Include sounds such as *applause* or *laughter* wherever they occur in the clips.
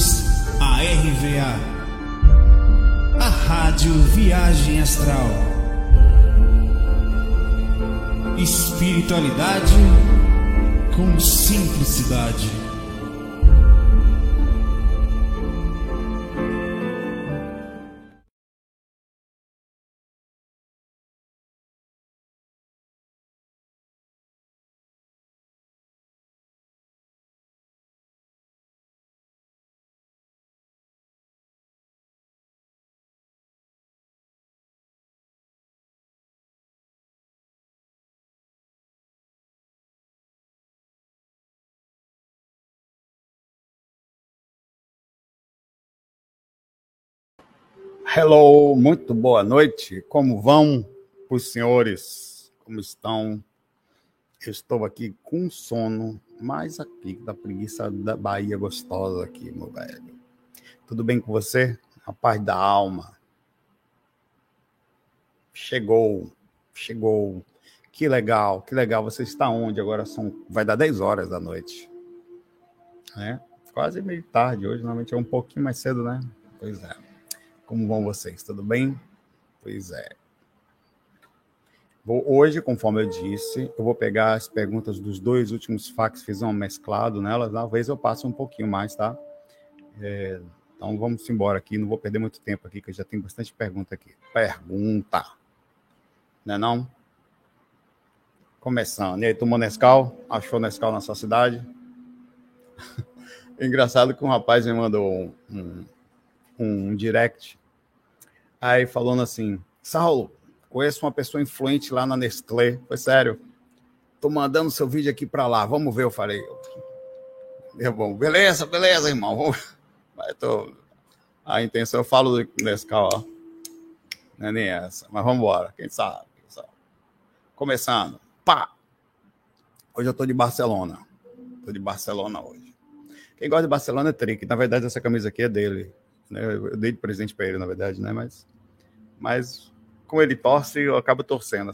bem-vindos à RVA, a Rádio Viagem Astral. Espiritualidade com simplicidade. Hello, muito boa noite. Como vão os senhores? Como estão? Eu estou aqui com sono, mais aqui da preguiça da Bahia gostosa aqui, meu velho. Tudo bem com você? A paz da alma. Chegou, chegou. Que legal, que legal. Você está onde? Agora são, vai dar 10 horas da noite. É, quase meio tarde hoje, normalmente é um pouquinho mais cedo, né? Pois é. Como vão vocês? Tudo bem? Pois é. Vou, hoje, conforme eu disse, eu vou pegar as perguntas dos dois últimos fax, fiz um mesclado nelas, talvez eu passe um pouquinho mais, tá? É, então vamos embora aqui, não vou perder muito tempo aqui, que eu já tenho bastante pergunta aqui. Pergunta. Não é não? Começando. E aí, tomou Nescau? Achou Nescau na sua cidade? *laughs* Engraçado que um rapaz me mandou um, um, um direct Aí falando assim, Saulo, conheço uma pessoa influente lá na Nestlé. Foi sério. Tô mandando seu vídeo aqui para lá. Vamos ver, eu falei. É bom, beleza, beleza, irmão. Mas tô... A intenção, eu falo nesse carro, ó. Não é nem essa. Mas vamos embora, quem sabe, quem sabe. Começando. Pá! Hoje eu tô de Barcelona. Tô de Barcelona hoje. Quem gosta de Barcelona é Trick. Na verdade, essa camisa aqui é dele. Né? Eu dei de presente para ele, na verdade, né? Mas, mas como ele torce, eu acabo torcendo.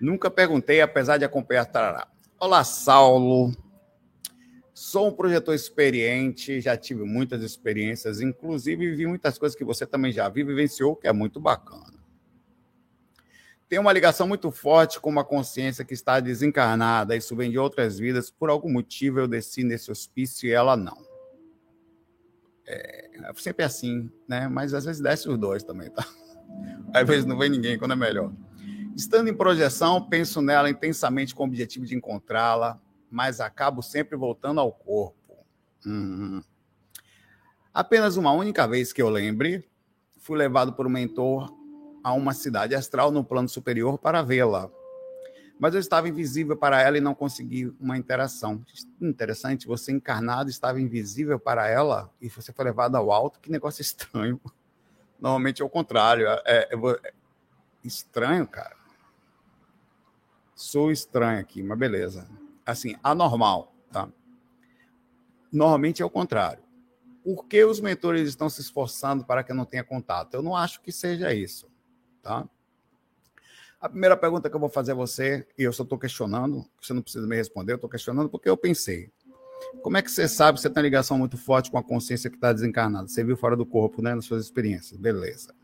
Nunca perguntei, apesar de acompanhar Tarará. Olá, Saulo. Sou um projetor experiente, já tive muitas experiências, inclusive vi muitas coisas que você também já viu e vivenciou, que é muito bacana. Tenho uma ligação muito forte com uma consciência que está desencarnada, isso vem de outras vidas, por algum motivo eu desci nesse hospício e ela não. É, é sempre assim, né? Mas às vezes desce os dois também, tá? *laughs* Às vezes não vem ninguém quando é melhor. Estando em projeção, penso nela intensamente com o objetivo de encontrá-la, mas acabo sempre voltando ao corpo. Uhum. Apenas uma única vez que eu lembre, fui levado por um mentor a uma cidade astral no plano superior para vê-la mas eu estava invisível para ela e não consegui uma interação. Interessante, você encarnado estava invisível para ela e você foi levado ao alto. Que negócio estranho. Normalmente é o contrário. É, é, é estranho, cara. Sou estranho aqui, mas beleza. Assim, anormal, tá? Normalmente é o contrário. Por que os mentores estão se esforçando para que eu não tenha contato? Eu não acho que seja isso, tá? A primeira pergunta que eu vou fazer a você, e eu só estou questionando, você não precisa me responder, eu estou questionando porque eu pensei. Como é que você sabe que você tem ligação muito forte com a consciência que está desencarnada? Você viu fora do corpo, né? Nas suas experiências. Beleza.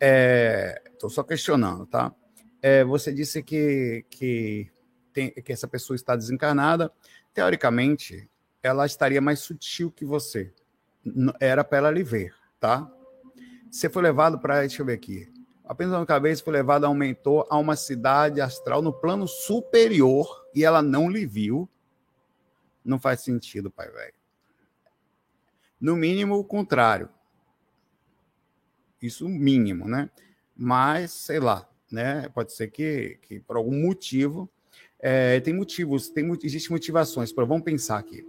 Estou é, só questionando, tá? É, você disse que, que, tem, que essa pessoa está desencarnada. Teoricamente, ela estaria mais sutil que você. Era para ela lhe ver, tá? Você foi levado para. Deixa eu ver aqui apenas uma vez foi levada a um mentor a uma cidade astral no plano superior e ela não lhe viu, não faz sentido, pai velho. No mínimo, o contrário. Isso mínimo, né? Mas, sei lá, né? Pode ser que, que por algum motivo. É, tem motivos, tem, existem motivações. Para vamos pensar aqui.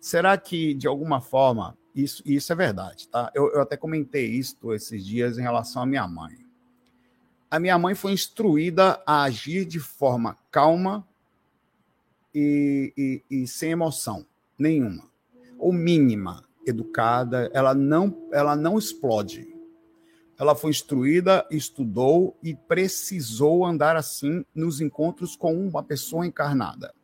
Será que, de alguma forma, isso, isso é verdade, tá? Eu, eu até comentei isso esses dias em relação à minha mãe a minha mãe foi instruída a agir de forma calma e, e, e, sem emoção nenhuma, ou mínima, educada. Ela não, ela não explode. Ela foi instruída, estudou e precisou andar assim nos encontros com uma pessoa encarnada.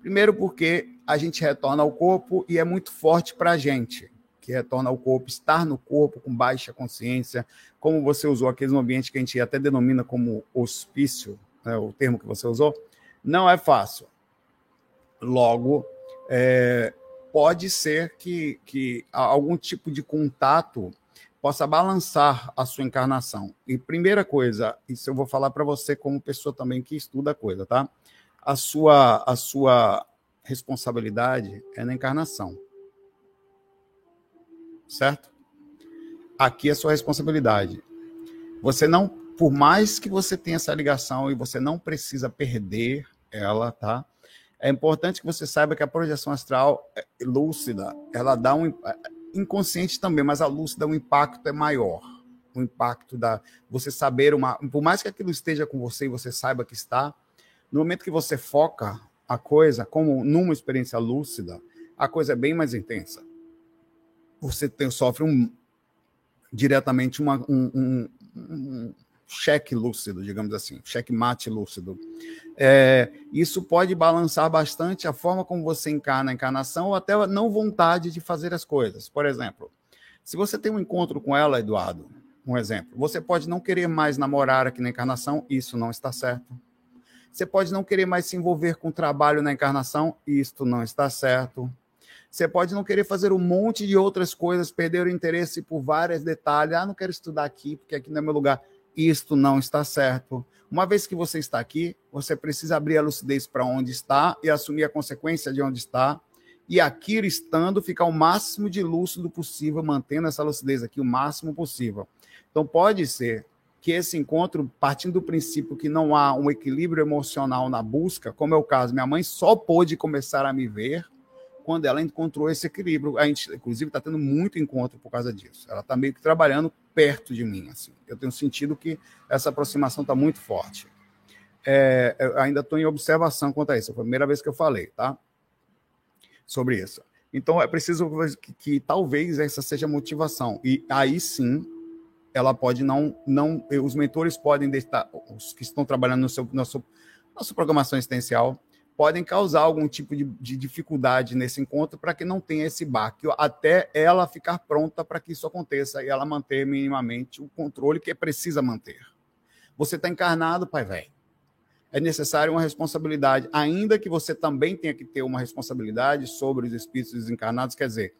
Primeiro, porque a gente retorna ao corpo e é muito forte para a gente, que retorna ao corpo, estar no corpo com baixa consciência, como você usou aquele ambiente que a gente até denomina como hospício, né, o termo que você usou, não é fácil. Logo, é, pode ser que, que algum tipo de contato possa balançar a sua encarnação. E primeira coisa, isso eu vou falar para você como pessoa também que estuda a coisa, tá? A sua a sua responsabilidade é na encarnação. Certo? Aqui é sua responsabilidade. Você não, por mais que você tenha essa ligação e você não precisa perder ela, tá? É importante que você saiba que a projeção astral é, lúcida, ela dá um inconsciente também, mas a lúcida o impacto é maior. O impacto da você saber uma, por mais que aquilo esteja com você e você saiba que está, no momento que você foca a coisa como numa experiência lúcida, a coisa é bem mais intensa. Você tem, sofre um diretamente uma, um, um, um cheque lúcido, digamos assim, cheque mate lúcido. É, isso pode balançar bastante a forma como você encarna a encarnação ou até a não vontade de fazer as coisas. Por exemplo, se você tem um encontro com ela, Eduardo, um exemplo, você pode não querer mais namorar aqui na encarnação, isso não está certo. Você pode não querer mais se envolver com trabalho na encarnação, isto não está certo. Você pode não querer fazer um monte de outras coisas, perder o interesse por vários detalhes. Ah, não quero estudar aqui, porque aqui não é meu lugar isto não está certo. Uma vez que você está aqui, você precisa abrir a lucidez para onde está e assumir a consequência de onde está. E aqui estando, ficar o máximo de lúcido possível, mantendo essa lucidez aqui o máximo possível. Então, pode ser que esse encontro, partindo do princípio que não há um equilíbrio emocional na busca, como é o caso, minha mãe só pôde começar a me ver quando ela encontrou esse equilíbrio. A gente, inclusive, está tendo muito encontro por causa disso. Ela está meio que trabalhando perto de mim. Assim. Eu tenho sentido que essa aproximação está muito forte. É, ainda estou em observação quanto a isso. Foi a primeira vez que eu falei, tá? Sobre isso. Então, é preciso que, que talvez essa seja a motivação. E aí sim, ela pode não. não os mentores podem deixar, os que estão trabalhando no seu, nosso, programação existencial, podem causar algum tipo de, de dificuldade nesse encontro para que não tenha esse baque, até ela ficar pronta para que isso aconteça e ela manter minimamente o controle que precisa manter. Você está encarnado, pai velho. É necessário uma responsabilidade, ainda que você também tenha que ter uma responsabilidade sobre os espíritos desencarnados, quer dizer,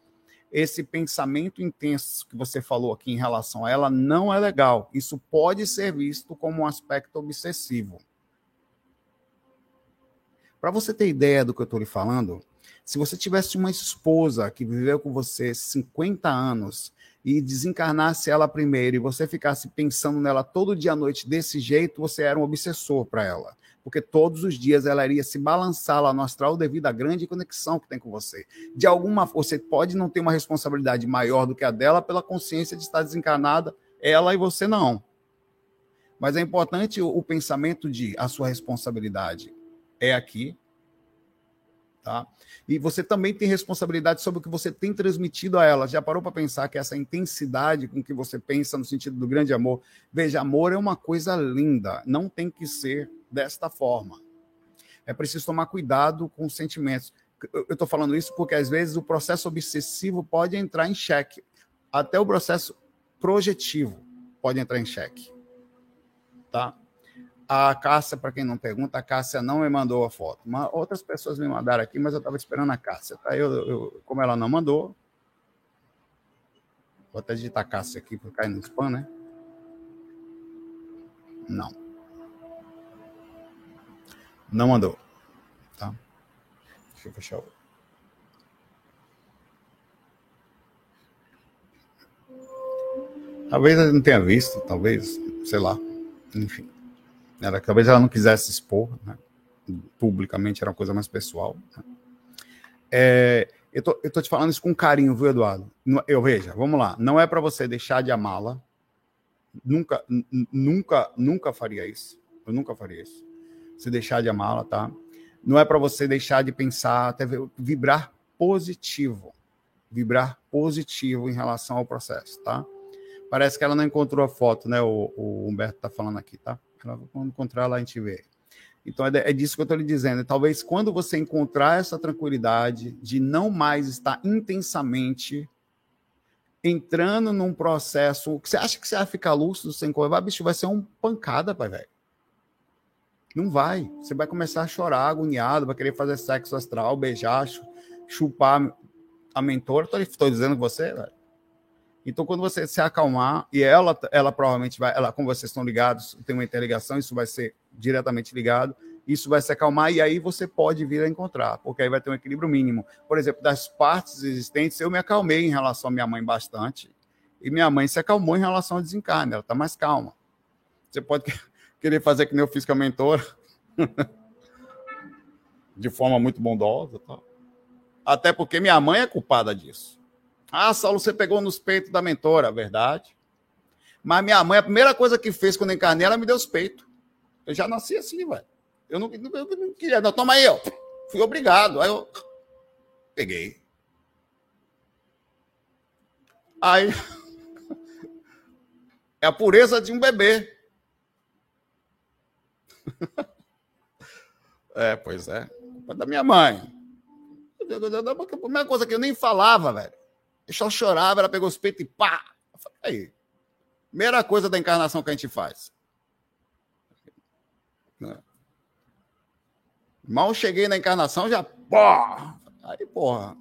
esse pensamento intenso que você falou aqui em relação a ela não é legal. Isso pode ser visto como um aspecto obsessivo. Para você ter ideia do que eu estou lhe falando, se você tivesse uma esposa que viveu com você 50 anos e desencarnasse ela primeiro e você ficasse pensando nela todo dia à noite desse jeito, você era um obsessor para ela. Porque todos os dias ela iria se balançar lá no astral devido à grande conexão que tem com você. De alguma você pode não ter uma responsabilidade maior do que a dela pela consciência de estar desencarnada, ela e você não. Mas é importante o, pensamento de a sua responsabilidade é aqui. Tá? E você também tem responsabilidade sobre o que você tem transmitido a ela. Já parou para pensar que essa intensidade com que você pensa no sentido do grande amor? Veja, amor é uma coisa linda, não tem que ser desta forma. É preciso tomar cuidado com os sentimentos. Eu estou falando isso porque às vezes o processo obsessivo pode entrar em xeque. Até o processo projetivo pode entrar em xeque. Tá? A Cássia, para quem não pergunta, a Cássia não me mandou a foto. Uma, outras pessoas me mandaram aqui, mas eu estava esperando a Cássia. Tá? Eu, eu, como ela não mandou, vou até digitar Cássia aqui para cair no spam, né? Não. Não mandou. Tá? Deixa eu fechar o. Talvez ela não tenha visto, talvez, sei lá. Enfim. Ela, talvez ela não quisesse expor, né? publicamente era uma coisa mais pessoal. Né? É, eu, tô, eu tô te falando isso com carinho, viu, Eduardo? Eu veja, vamos lá. Não é para você deixar de amá-la. Nunca, nunca, nunca faria isso. Eu nunca faria isso. Se deixar de amá-la, tá? Não é para você deixar de pensar, até vibrar positivo. Vibrar positivo em relação ao processo, tá? Parece que ela não encontrou a foto, né? O, o Humberto tá falando aqui, tá? Quando encontrar lá, a gente vê. Então é, é disso que eu estou lhe dizendo. Talvez quando você encontrar essa tranquilidade de não mais estar intensamente entrando num processo que você acha que você vai ficar lúcido sem coisa, bicho, vai ser um pancada, pai, velho. Não vai. Você vai começar a chorar, agoniado, vai querer fazer sexo astral, beijar, chupar a mentora. Estou dizendo você, velho. Então, quando você se acalmar, e ela, ela provavelmente vai, ela, como vocês estão ligados, tem uma interligação, isso vai ser diretamente ligado, isso vai se acalmar e aí você pode vir a encontrar, porque aí vai ter um equilíbrio mínimo. Por exemplo, das partes existentes, eu me acalmei em relação à minha mãe bastante, e minha mãe se acalmou em relação ao desencarne, ela está mais calma. Você pode *laughs* querer fazer que nem eu fiz com a mentora, *laughs* de forma muito bondosa. Tá? Até porque minha mãe é culpada disso. Ah, Saulo, você pegou nos peitos da mentora, verdade. Mas minha mãe, a primeira coisa que fez quando encarnei, ela me deu os peitos. Eu já nasci assim, velho. Eu não, eu não queria, não. Toma aí, ó. Fui obrigado. Aí eu peguei. Aí. *laughs* É a pureza de um bebê. *laughs* É, pois é. Da minha mãe. A primeira coisa que eu nem falava, velho. Eu só chorava, ela pegou os peitos e pá. Eu falei, aí. Primeira coisa da encarnação que a gente faz. Né? Mal cheguei na encarnação, já. Pô! Aí, porra,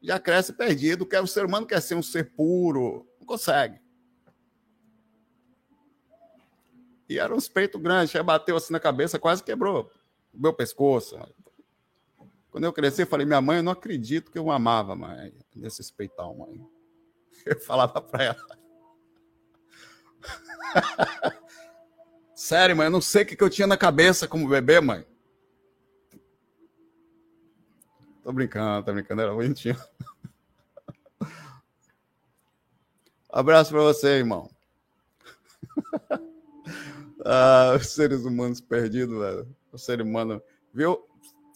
já cresce perdido. Quer, o ser humano quer ser um ser puro. Não consegue. E era uns peitos grandes, já bateu assim na cabeça, quase quebrou o meu pescoço. Quando eu cresci, eu falei, minha mãe, eu não acredito que eu amava, mãe, nesse peitão, mãe. *laughs* Eu falava para ela. *laughs* Sério, mãe, eu não sei o que eu tinha na cabeça como bebê, mãe. Tô brincando, tô brincando, era bonitinho. *laughs* Abraço para você, irmão. ah, os seres humanos perdidos, velho. O ser humano, viu?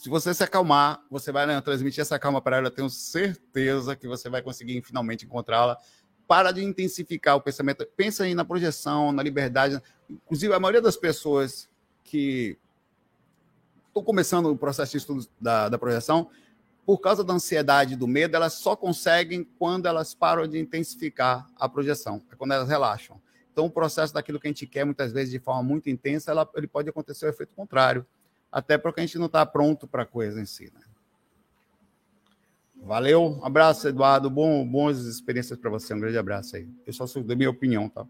Se você se acalmar, você vai né, transmitir essa calma para ela. Eu tenho certeza que você vai conseguir finalmente encontrá-la. Para de intensificar o pensamento. Pensa aí na projeção, na liberdade. Inclusive, a maioria das pessoas que estão começando o processo de estudo da, da projeção por causa da ansiedade do medo, elas só conseguem quando elas param de intensificar a projeção, é quando elas relaxam. Então, o processo daquilo que a gente quer, muitas vezes, de forma muito intensa, ela, ele pode acontecer o efeito contrário, até porque a gente não está pronto para a coisa em si. Né? Valeu, abraço, Eduardo. Bom, boas experiências para você. Um grande abraço aí. Eu só sou da minha opinião, tá?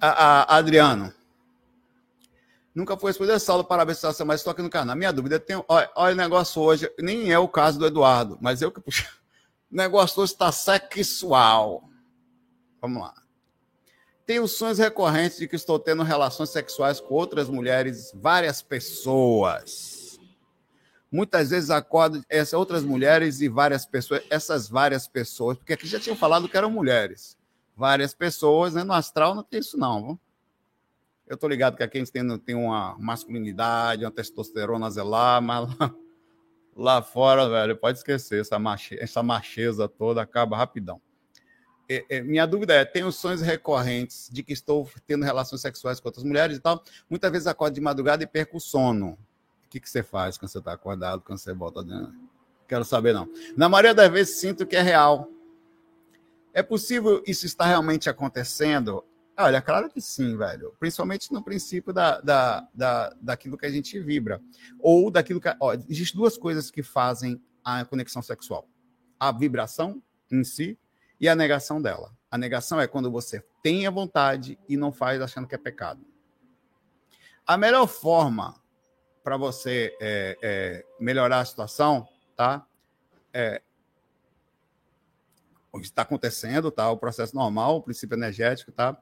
A, a, Adriano. Nunca foi responder essa parabéns pela mas estou aqui no canal. Minha dúvida tem. Olha, olha o negócio hoje, nem é o caso do Eduardo, mas eu que puxo. *laughs* O negócio hoje está sexual. Vamos lá. Tenho sonhos recorrentes de que estou tendo relações sexuais com outras mulheres, várias pessoas. Muitas vezes acordo essas outras mulheres e várias pessoas, essas várias pessoas, porque aqui já tinham falado que eram mulheres. Várias pessoas, né? No astral não tem isso, não. Eu tô ligado que aqui a gente tem, uma masculinidade, uma testosterona zelar, mas lá, lá fora, velho, pode esquecer, essa, essa macheza toda acaba rapidão. É, é, minha dúvida é: tenho sonhos recorrentes de que estou tendo relações sexuais com outras mulheres e tal. Muitas vezes acordo de madrugada e perco o sono. O que, que você faz quando você está acordado, quando você volta dentro? Quero saber, não. Na maioria das vezes sinto que é real. É possível isso estar realmente acontecendo? Olha, claro que sim, velho. Principalmente no princípio da, da, da, daquilo que a gente vibra. Ou daquilo que. Existem duas coisas que fazem a conexão sexual: a vibração em si e a negação dela. A negação é quando você tem a vontade e não faz achando que é pecado. A melhor forma para você é, é, melhorar a situação, tá? É, o que está acontecendo, tá? O processo normal, o princípio energético, tá?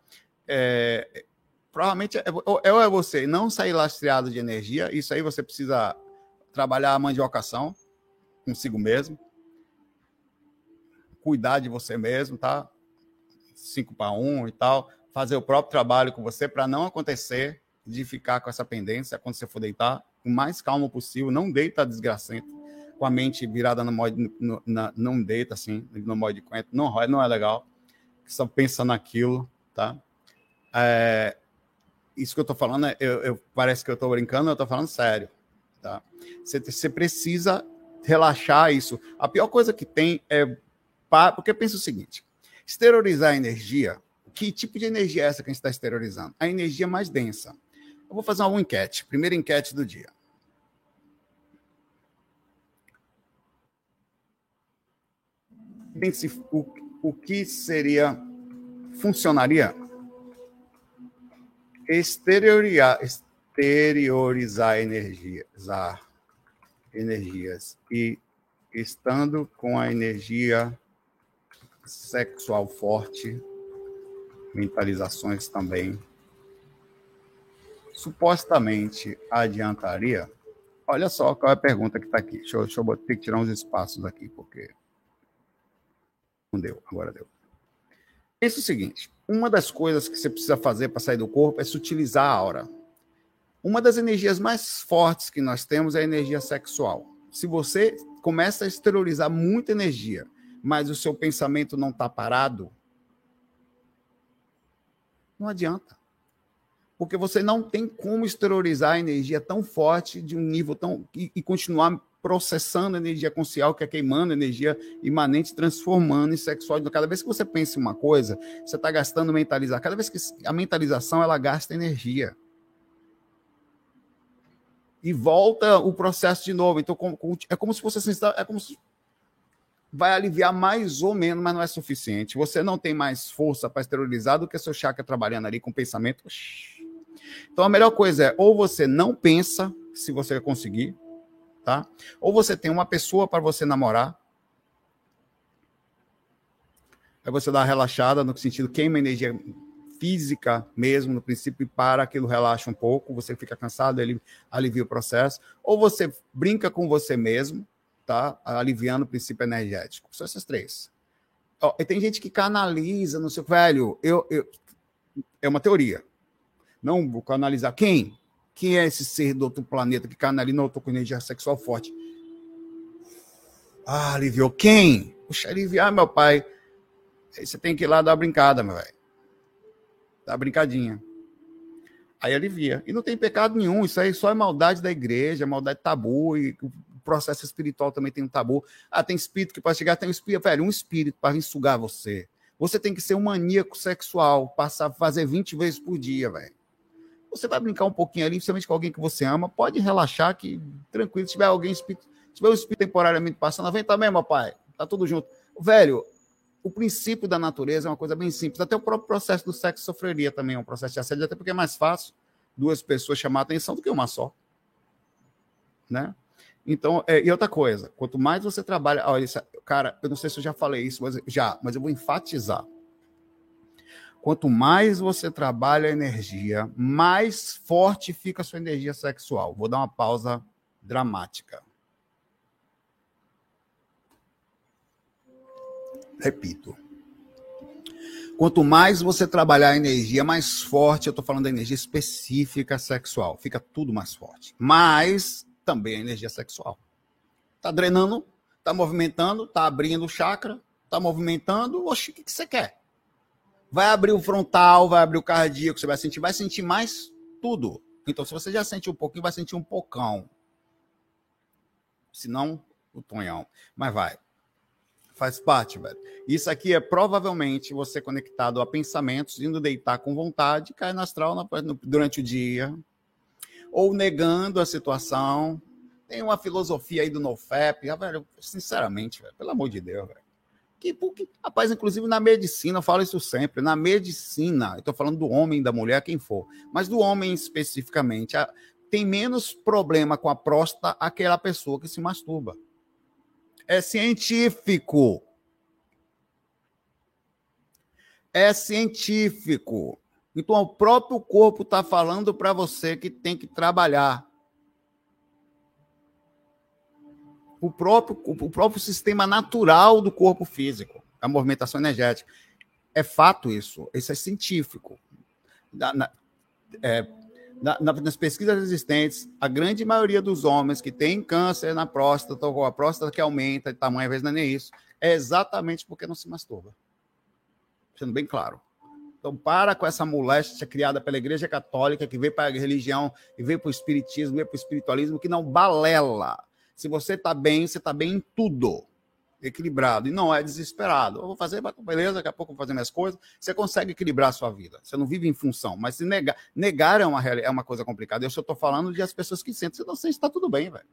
É, provavelmente é, ou é você não sair lastreado de energia, isso aí você precisa trabalhar a mandiocação consigo mesmo, cuidar de você mesmo, tá? 5 para 1 e tal, fazer o próprio trabalho com você para não acontecer de ficar com essa pendência quando você for deitar, o mais calmo possível, não deita desgracento com a mente virada no modo, no, na, não deita assim, no modo de cuento, não, não é legal, só pensa naquilo, tá? É, isso que eu estou falando, é, eu, eu, parece que eu estou brincando, eu estou falando sério. Tá? Você precisa relaxar isso. A pior coisa que tem é. Porque pensa o seguinte: exteriorizar energia, que tipo de energia é essa que a gente está exteriorizando? A energia mais densa. Eu vou fazer uma enquete, primeira enquete do dia. Pense o, o que seria, funcionaria exteriorizar, exteriorizar energias e estando com a energia sexual forte, mentalizações também, supostamente adiantaria. Olha só qual é a pergunta que está aqui. Deixa eu, deixa eu ter que tirar uns espaços aqui, porque. Não deu, agora deu. Pensa o seguinte: uma das coisas que você precisa fazer para sair do corpo é utilizar a aura. Uma das energias mais fortes que nós temos é a energia sexual. Se você começa a exteriorizar muita energia, mas o seu pensamento não está parado, não adianta. Porque você não tem como exteriorizar a energia tão forte de um nível tão. e, e continuar processando energia consciente, que é queimando energia imanente, transformando em sexual. Cada vez que você pensa em uma coisa, você está gastando mentalizar. Cada vez que a mentalização ela gasta energia. E volta o processo de novo. Então, é como se assim, é como se vai aliviar mais ou menos, mas não é suficiente. Você não tem mais força para esterilizar do que seu chakra trabalhando ali com pensamento. Então a melhor coisa é ou você não pensa, se você conseguir, tá? Ou você tem uma pessoa para você namorar. Aí você dá uma relaxada no sentido queima energia física mesmo, no princípio, e para aquilo relaxa um pouco, você fica cansado, ele alivia o processo. Ou você brinca com você mesmo, tá? Aliviando o princípio energético. São essas três. Ó, e tem gente que canaliza, não sei, velho, eu, eu, é uma teoria. Não vou canalizar. Quem? Quem é esse ser do outro planeta que canaliza? Não, eu tô com energia sexual forte. Ah, aliviou. Quem? Puxa, aliviar, meu pai. Aí você tem que ir lá dar uma brincada, meu velho. Dar uma brincadinha. Aí alivia. E não tem pecado nenhum. Isso aí só é maldade da igreja, maldade tabu. E processo espiritual também tem um tabu. Ah, tem espírito que pode chegar, tem um espírito, velho, um espírito para vir sugar você. Você tem que ser um maníaco sexual, passar, fazer 20 vezes por dia, velho. Você vai brincar um pouquinho ali, principalmente com alguém que você ama, pode relaxar que tranquilo, se tiver alguém espírito, se tiver um espírito temporariamente passando, vem também, meu pai. Tá tudo junto. Velho, o princípio da natureza é uma coisa bem simples. Até o próprio processo do sexo sofreria também, é um processo de assédio, até porque é mais fácil duas pessoas chamar a atenção do que uma só. Né? Então, é, e outra coisa, quanto mais você trabalha. Olha, cara, eu não sei se eu já falei isso, mas já, mas eu vou enfatizar. Quanto mais você trabalha a energia, mais forte fica a sua energia sexual. Vou dar uma pausa dramática. Repito. Quanto mais você trabalhar a energia, mais forte, eu estou falando da energia específica sexual, fica tudo mais forte. Mas também a energia sexual. Está drenando, está movimentando, está abrindo chakra, está movimentando. O que, que você quer? Vai abrir o frontal, vai abrir o cardíaco, você vai sentir, vai sentir mais tudo. Então, se você já sentiu um pouquinho, vai sentir um pocão. Se não, o tonhão. Mas vai. Faz parte, velho. Isso aqui é provavelmente você conectado a pensamentos, indo deitar com vontade, cair no astral durante o dia, ou negando a situação. Tem uma filosofia aí do NoFap, ah, velho, sinceramente, velho, pelo amor de Deus, velho. Que, que, rapaz, inclusive na medicina, eu falo isso sempre, na medicina, eu estou falando do homem, da mulher, quem for, mas do homem especificamente, a, tem menos problema com a próstata aquela pessoa que se masturba. É científico. É científico. Então, o próprio corpo está falando para você que tem que trabalhar. o próprio, o próprio sistema natural do corpo físico, a movimentação energética. É fato isso, isso é científico. Na, na, é, na, nas pesquisas existentes, a grande maioria dos homens que têm câncer na próstata, ou a próstata que aumenta de tamanho, às vezes não é nem isso, é exatamente porque não se masturba. Sendo bem claro. Então, para com essa moléstia criada pela Igreja Católica, que veio para a religião, e veio para o Espiritismo, veio para o espiritualismo, que não balela. Se você está bem, você está bem em tudo. Equilibrado. E não é desesperado. Eu vou fazer, beleza, daqui a pouco eu vou fazer minhas coisas. Você consegue equilibrar a sua vida. Você não vive em função. Mas se negar, negar é uma, é uma coisa complicada. Eu só estou falando de as pessoas que sentem. Se não sente, está tudo bem, velho.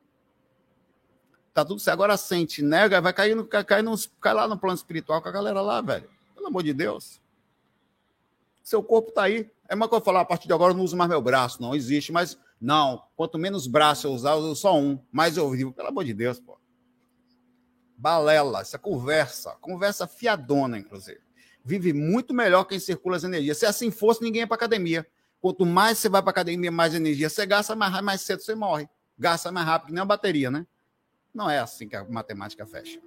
Tá tudo certo. Agora sente, nega, vai cair, no, cai, no, cai lá no plano espiritual com a galera lá, velho. Pelo amor de Deus. Seu corpo está aí. É uma coisa falar, a partir de agora eu não uso mais meu braço. Não existe, mas não. Quanto menos braço eu usar, eu uso só um. Mais eu vivo. Pelo amor de Deus, pô. Balela, essa conversa. Conversa fiadona, inclusive. Vive muito melhor quem circula as energias. Se assim fosse, ninguém ia para academia. Quanto mais você vai para academia, mais energia você gasta, mais, mais cedo você morre. Gasta mais rápido, que nem a bateria, né? Não é assim que a matemática fecha.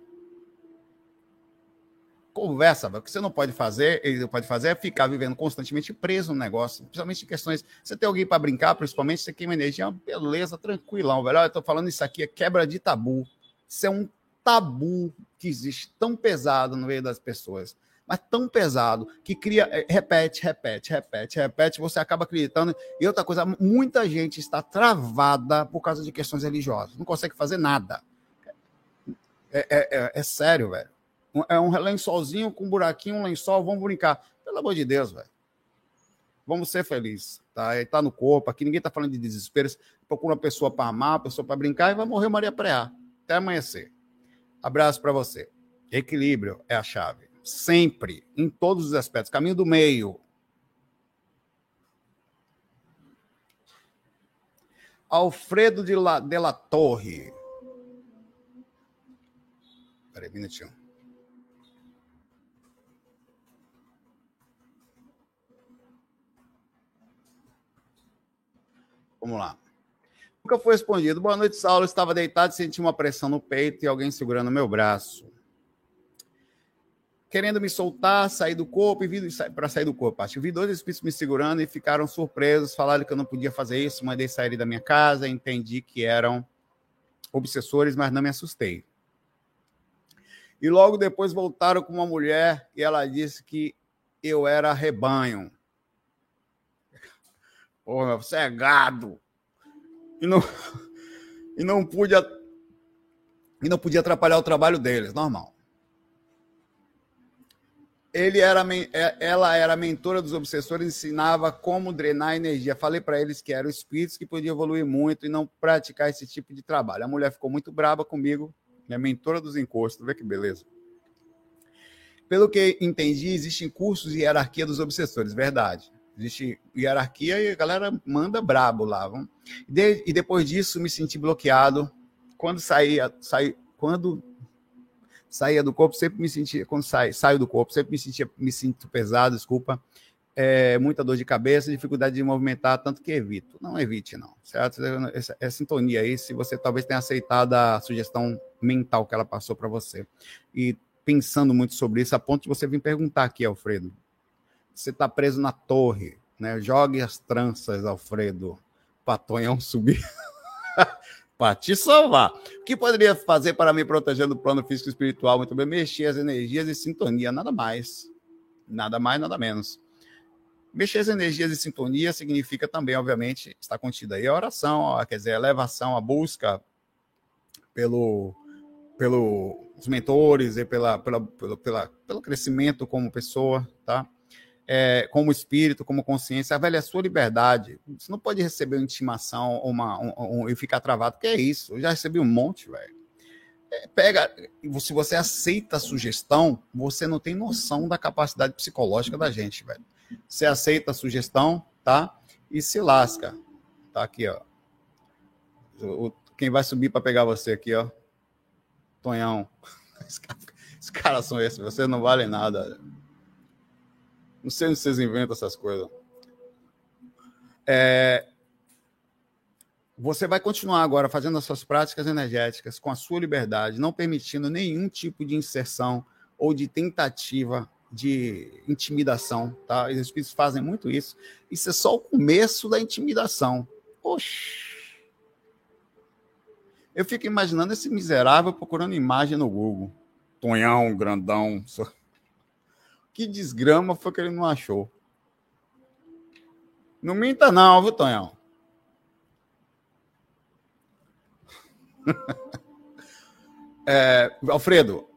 Conversa, o que você não pode fazer, ele não pode fazer é ficar vivendo constantemente preso no negócio, principalmente em questões. Você tem alguém para brincar, principalmente, você queima energia, beleza, tranquilão, velho. Olha, eu tô falando isso aqui, é quebra de tabu. Isso é um tabu que existe tão pesado no meio das pessoas, mas tão pesado que cria, é, repete, repete, repete, repete, você acaba acreditando. E outra coisa, muita gente está travada por causa de questões religiosas, não consegue fazer nada. É, é, é, é sério, velho. É um lençolzinho com um buraquinho, um lençol, vamos brincar. Pelo amor de Deus, velho. Vamos ser felizes, tá? Ele tá no corpo, aqui ninguém tá falando de desespero. Procura uma pessoa para amar, uma pessoa para brincar e vai morrer Maria Preá. Até amanhecer. Abraço para você. Equilíbrio é a chave. Sempre, em todos os aspectos. Caminho do meio. Alfredo de La, de la Torre. Peraí, minutinho. Vamos lá. Nunca foi respondido. Boa noite, Saulo. Estava deitado e senti uma pressão no peito e alguém segurando meu braço. Querendo me soltar, sair do corpo e vi para sair do corpo. Acho. Vi dois espíritos me segurando e ficaram surpresos. Falaram que eu não podia fazer isso. Mandei sair da minha casa. Entendi que eram obsessores, mas não me assustei. E logo depois voltaram com uma mulher e ela disse que eu era rebanho. Porra, você é gado. E não, *laughs* e não pude e não podia atrapalhar o trabalho deles, normal. Ele era, é, ela era mentora dos obsessores, ensinava como drenar energia. Falei para eles que eram espíritos que podiam evoluir muito e não praticar esse tipo de trabalho. A mulher ficou muito brava comigo, minha mentora dos encostos, vê que beleza. Pelo que entendi, existem cursos e hierarquia dos obsessores, verdade. Existe hierarquia e a galera manda brabo lá. De, e depois disso me senti bloqueado. Quando saía, saí, quando saía do corpo, sempre me sentia, quando sai, saio do corpo, sempre me sentia, me sinto pesado, desculpa. É, muita dor de cabeça, dificuldade de movimentar, tanto que evito. Não evite, não, certo? Essa, essa sintonia aí, se você talvez tenha aceitado a sugestão mental que ela passou para você. E pensando muito sobre isso, a ponto de você vir perguntar aqui, Alfredo, você está preso na torre, né? Jogue as tranças, Alfredo, para Tonhão subir. *laughs* para te salvar. O que poderia fazer para me proteger do plano físico e espiritual? Muito bem, mexer as energias e sintonia, nada mais. Nada mais, nada menos. Mexer as energias e sintonia significa também, obviamente, está contida aí a oração, quer dizer, a elevação, a busca pelo, pelo os mentores e pela, pela, pela, pela, pelo crescimento como pessoa, tá? É, como espírito, como consciência, velho, é sua liberdade. Você não pode receber uma intimação uma, um, um, e ficar travado, que é isso. Eu já recebi um monte, velho. É, pega, se você aceita a sugestão, você não tem noção da capacidade psicológica da gente, velho. Você aceita a sugestão, tá? E se lasca. Tá aqui, ó. O, quem vai subir para pegar você aqui, ó. Tonhão. Os caras são esses, vocês não valem nada. Não sei onde vocês inventam essas coisas. É, você vai continuar agora fazendo as suas práticas energéticas com a sua liberdade, não permitindo nenhum tipo de inserção ou de tentativa de intimidação, tá? Os espíritos fazem muito isso. Isso é só o começo da intimidação. Oxi. Eu fico imaginando esse miserável procurando imagem no Google. Tonhão, grandão. Que desgrama foi que ele não achou? Não minta, não, viu, Tonhão? *laughs* é, Alfredo,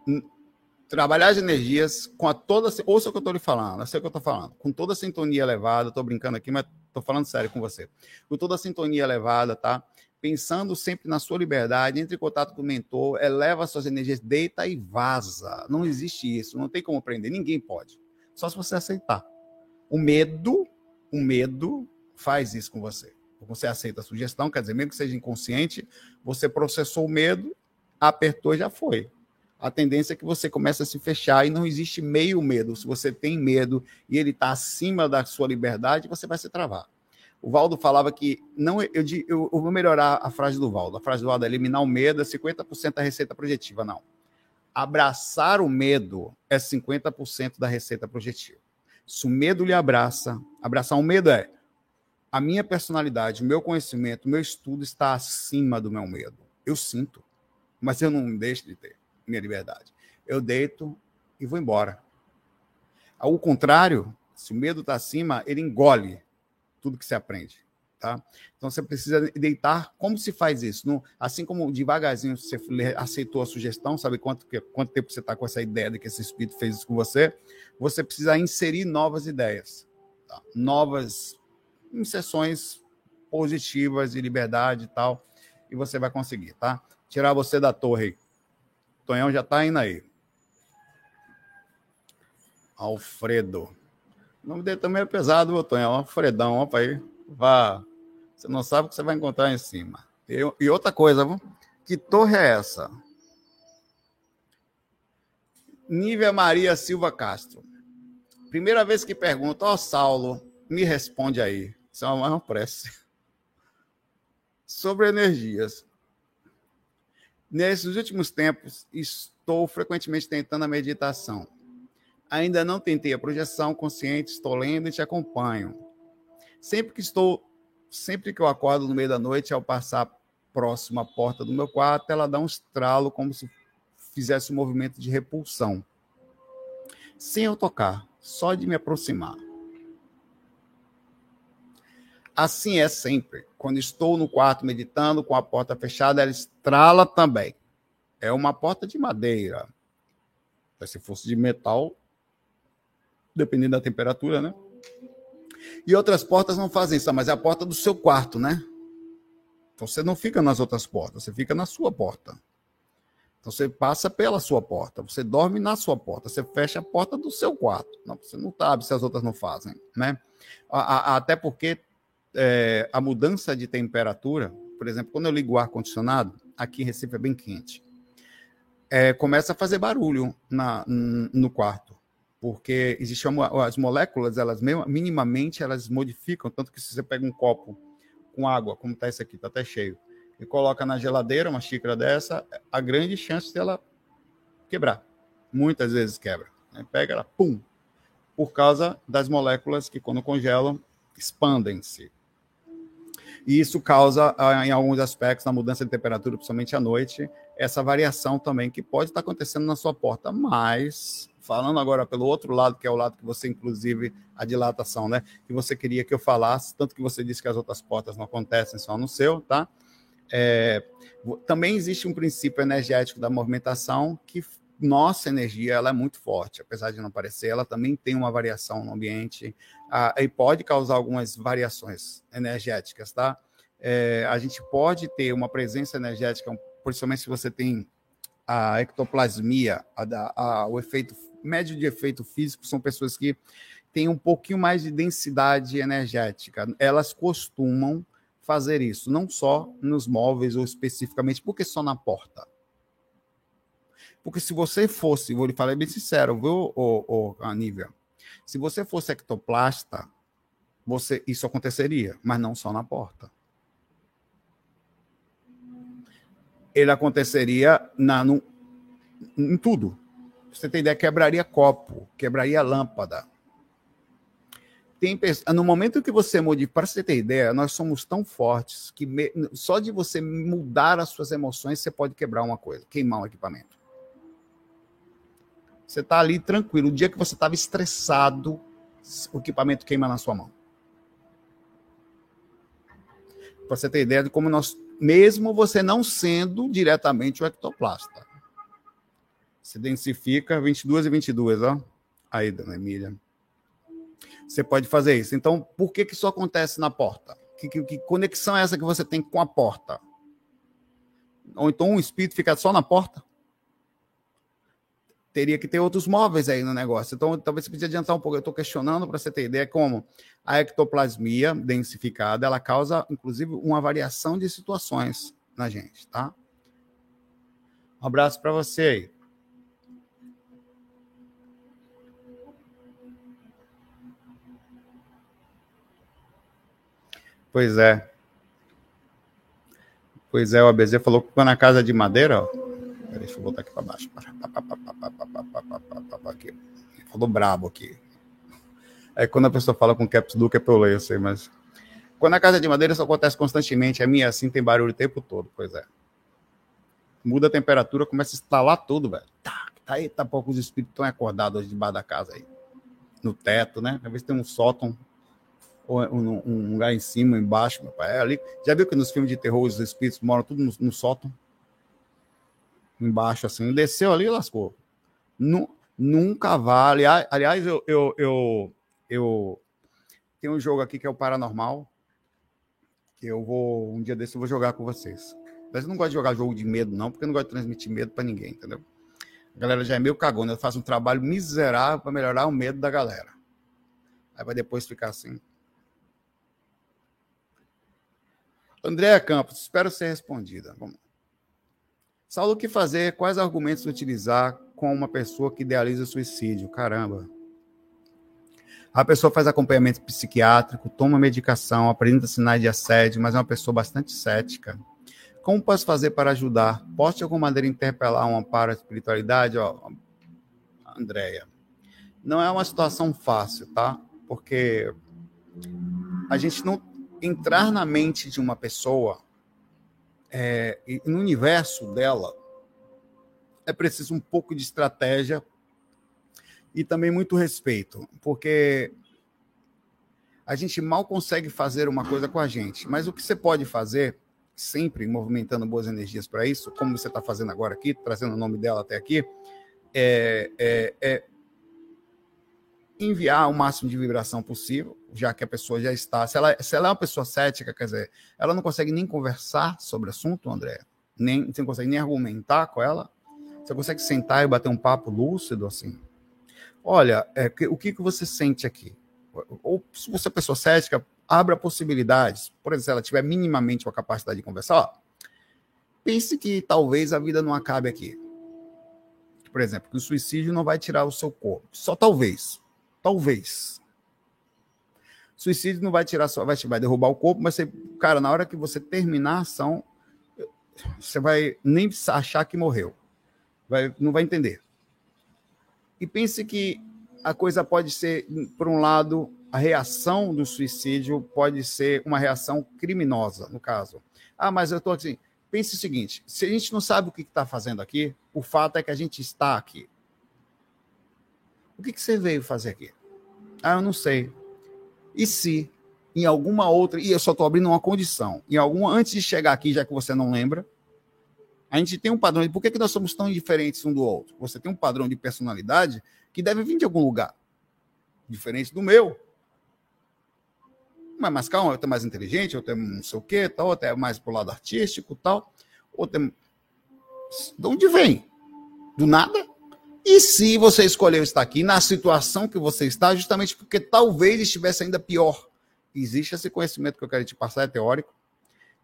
trabalhar as energias com a toda. Ouça o que eu estou lhe falando, eu sei o que eu estou falando. Com toda a sintonia elevada, estou brincando aqui, mas estou falando sério com você. Com toda a sintonia elevada, tá? Pensando sempre na sua liberdade, entre em contato com o mentor, eleva suas energias, deita e vaza. Não existe isso, não tem como aprender, ninguém pode. Só se você aceitar. O medo, o medo faz isso com você. Você aceita a sugestão, quer dizer, mesmo que seja inconsciente, você processou o medo, apertou e já foi a tendência é que você comece a se fechar e não existe meio medo. Se você tem medo e ele está acima da sua liberdade, você vai se travar. O Valdo falava que não, eu, eu, eu, vou melhorar a frase do Valdo. A frase do Valdo é eliminar o medo é 50% da receita projetiva. Não. Abraçar o medo é 50% da receita projetiva. Se o medo lhe abraça, abraçar o medo é a minha personalidade, o meu conhecimento, o meu estudo está acima do meu medo. Eu sinto, mas eu não deixo de ter minha liberdade. Eu deito e vou embora. Ao contrário, se o medo está acima, ele engole tudo que se aprende. Tá? Então você precisa deitar. Como se faz isso? No, assim como devagarzinho você aceitou a sugestão, sabe quanto, quanto tempo você está com essa ideia de que esse espírito fez isso com você? Você precisa inserir novas ideias, tá? novas inserções positivas de liberdade e tal, e você vai conseguir, tá? Tirar você da torre Tonhão já está indo aí. Alfredo. O nome dele também é pesado, meu Tonhão. Alfredão, opa aí. Vá. Você não sabe o que você vai encontrar em cima. E, e outra coisa, viu? que torre é essa? Nívia Maria Silva Castro. Primeira vez que pergunto, ó, oh, Saulo, me responde aí. Isso é uma prece. Sobre energias. Nesses últimos tempos, estou frequentemente tentando a meditação. Ainda não tentei a projeção consciente, estou lendo e te acompanho. Sempre que estou, sempre que eu acordo no meio da noite, ao passar próximo à porta do meu quarto, ela dá um estralo como se fizesse um movimento de repulsão. Sem eu tocar, só de me aproximar. Assim é sempre. Quando estou no quarto meditando, com a porta fechada, ela estrala também. É uma porta de madeira. Se fosse de metal, dependendo da temperatura, né? E outras portas não fazem isso, mas é a porta do seu quarto, né? Então você não fica nas outras portas, você fica na sua porta. Então você passa pela sua porta, você dorme na sua porta, você fecha a porta do seu quarto. Não, você não sabe se as outras não fazem, né? Até porque é, a mudança de temperatura, por exemplo, quando eu ligo o ar-condicionado, aqui em Recife é bem quente, é, começa a fazer barulho na, no quarto, porque existem as moléculas, elas minimamente elas modificam, tanto que se você pega um copo com água, como está esse aqui, está até cheio, e coloca na geladeira uma xícara dessa, a grande chance dela quebrar. Muitas vezes quebra. Né? Pega ela, pum, por causa das moléculas que quando congelam expandem-se. E isso causa, ah, em alguns aspectos, na mudança de temperatura, principalmente à noite, essa variação também que pode estar acontecendo na sua porta. Mas, falando agora pelo outro lado, que é o lado que você, inclusive, a dilatação, né? Que você queria que eu falasse, tanto que você disse que as outras portas não acontecem só no seu, tá? É, também existe um princípio energético da movimentação que nossa energia ela é muito forte, apesar de não parecer, ela também tem uma variação no ambiente ah, e pode causar algumas variações energéticas, tá? É, a gente pode ter uma presença energética, principalmente se você tem a ectoplasmia, a, a, o efeito médio de efeito físico, são pessoas que têm um pouquinho mais de densidade energética. Elas costumam fazer isso, não só nos móveis ou especificamente, porque só na porta porque se você fosse, vou lhe falar bem sincero, viu, ô, ô, Anívia? Se você fosse ectoplasta, você, isso aconteceria, mas não só na porta. Ele aconteceria na, no, em tudo. Você tem ideia, quebraria copo, quebraria lâmpada. Tem, no momento que você modifica, para você ter ideia, nós somos tão fortes que me, só de você mudar as suas emoções, você pode quebrar uma coisa, queimar um equipamento. Você está ali tranquilo. O dia que você estava estressado, o equipamento queima na sua mão. Para você ter ideia de como nós, mesmo você não sendo diretamente o ectoplasta. Se densifica 22 e 22, ó. Aí, dona Emília. Você pode fazer isso. Então, por que, que isso acontece na porta? Que, que, que conexão é essa que você tem com a porta? Ou então um espírito fica só na porta? teria que ter outros móveis aí no negócio. Então, talvez você precise adiantar um pouco. Eu estou questionando para você ter ideia como a ectoplasmia densificada, ela causa, inclusive, uma variação de situações na gente, tá? Um abraço para você aí. Pois é. Pois é, o ABZ falou que ficou na casa de madeira, ó. Deixa eu voltar aqui para baixo. Falou brabo aqui. É quando a pessoa fala com caps look é para eu ler, eu sei, mas. Quando a casa de madeira isso acontece constantemente, a minha assim tem barulho o tempo todo, pois é. Muda a temperatura, começa a instalar tudo, velho. Tá, tá aí, tá pouco os espíritos estão acordados hoje debaixo da casa aí. No teto, né? Às vezes tem um sótão, um, um lugar em cima, embaixo, meu pai. É ali. Já viu que nos filmes de terror os espíritos moram tudo no, no sótão? embaixo, assim, desceu ali e lascou. nunca vale. Aliás, eu, eu, eu, eu tenho um jogo aqui que é o Paranormal, que eu vou, um dia desse, eu vou jogar com vocês. Mas eu não gosto de jogar jogo de medo, não, porque eu não gosto de transmitir medo para ninguém, entendeu? A galera já é meio cagona, eu faço um trabalho miserável para melhorar o medo da galera. Aí vai depois ficar assim. Andréa Campos, espero ser respondida. Vamos. Saulo, o que fazer? Quais argumentos utilizar com uma pessoa que idealiza suicídio? Caramba. A pessoa faz acompanhamento psiquiátrico, toma medicação, apresenta sinais de assédio, mas é uma pessoa bastante cética. Como posso fazer para ajudar? Posso de alguma maneira interpelar uma para a espiritualidade? Ó, Andréia, não é uma situação fácil, tá? Porque a gente não entrar na mente de uma pessoa é, no universo dela, é preciso um pouco de estratégia e também muito respeito, porque a gente mal consegue fazer uma coisa com a gente, mas o que você pode fazer, sempre movimentando boas energias para isso, como você está fazendo agora aqui, trazendo o nome dela até aqui, é, é, é enviar o máximo de vibração possível, já que a pessoa já está. Se ela, se ela é uma pessoa cética, quer dizer, ela não consegue nem conversar sobre o assunto, André. Nem, você não consegue nem argumentar com ela. Você consegue sentar e bater um papo lúcido assim. Olha, é, o que, que você sente aqui? Ou se você é pessoa cética, abra possibilidades. Por exemplo, se ela tiver minimamente uma capacidade de conversar, ó, pense que talvez a vida não acabe aqui. Por exemplo, que o suicídio não vai tirar o seu corpo. Só talvez. Talvez. Suicídio não vai tirar só, vai, vai derrubar o corpo, mas você, cara, na hora que você terminar a ação, você vai nem achar que morreu. Vai, não vai entender. E pense que a coisa pode ser, por um lado, a reação do suicídio pode ser uma reação criminosa, no caso. Ah, mas eu estou assim. Pense o seguinte: se a gente não sabe o que está fazendo aqui, o fato é que a gente está aqui. O que, que você veio fazer aqui? Ah, eu não sei. E se em alguma outra, e eu só estou abrindo uma condição, em alguma, antes de chegar aqui, já que você não lembra, a gente tem um padrão de por que, que nós somos tão diferentes um do outro? Você tem um padrão de personalidade que deve vir de algum lugar, diferente do meu. Mas mais calma, outro é mais inteligente, outro é não sei o quê, tal, outro é mais pro lado artístico, tal, outro é... De onde vem? Do nada? E se você escolheu estar aqui na situação que você está, justamente porque talvez estivesse ainda pior. Existe esse conhecimento que eu quero te passar, é teórico,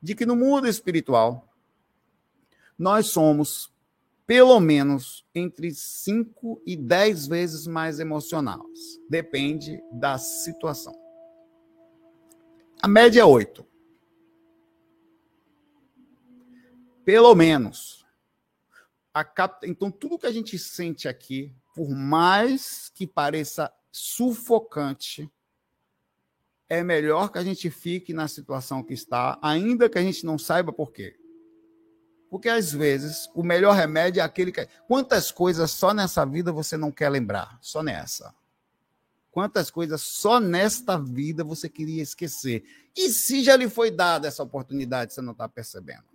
de que no mundo espiritual, nós somos pelo menos entre 5 e 10 vezes mais emocionais. Depende da situação. A média é 8. Pelo menos cap... Então, tudo que a gente sente aqui, por mais que pareça sufocante, é melhor que a gente fique na situação que está, ainda que a gente não saiba por quê. Porque às vezes o melhor remédio é aquele que. Quantas coisas só nessa vida você não quer lembrar? Só nessa. Quantas coisas só nesta vida você queria esquecer? E se já lhe foi dada essa oportunidade, você não está percebendo?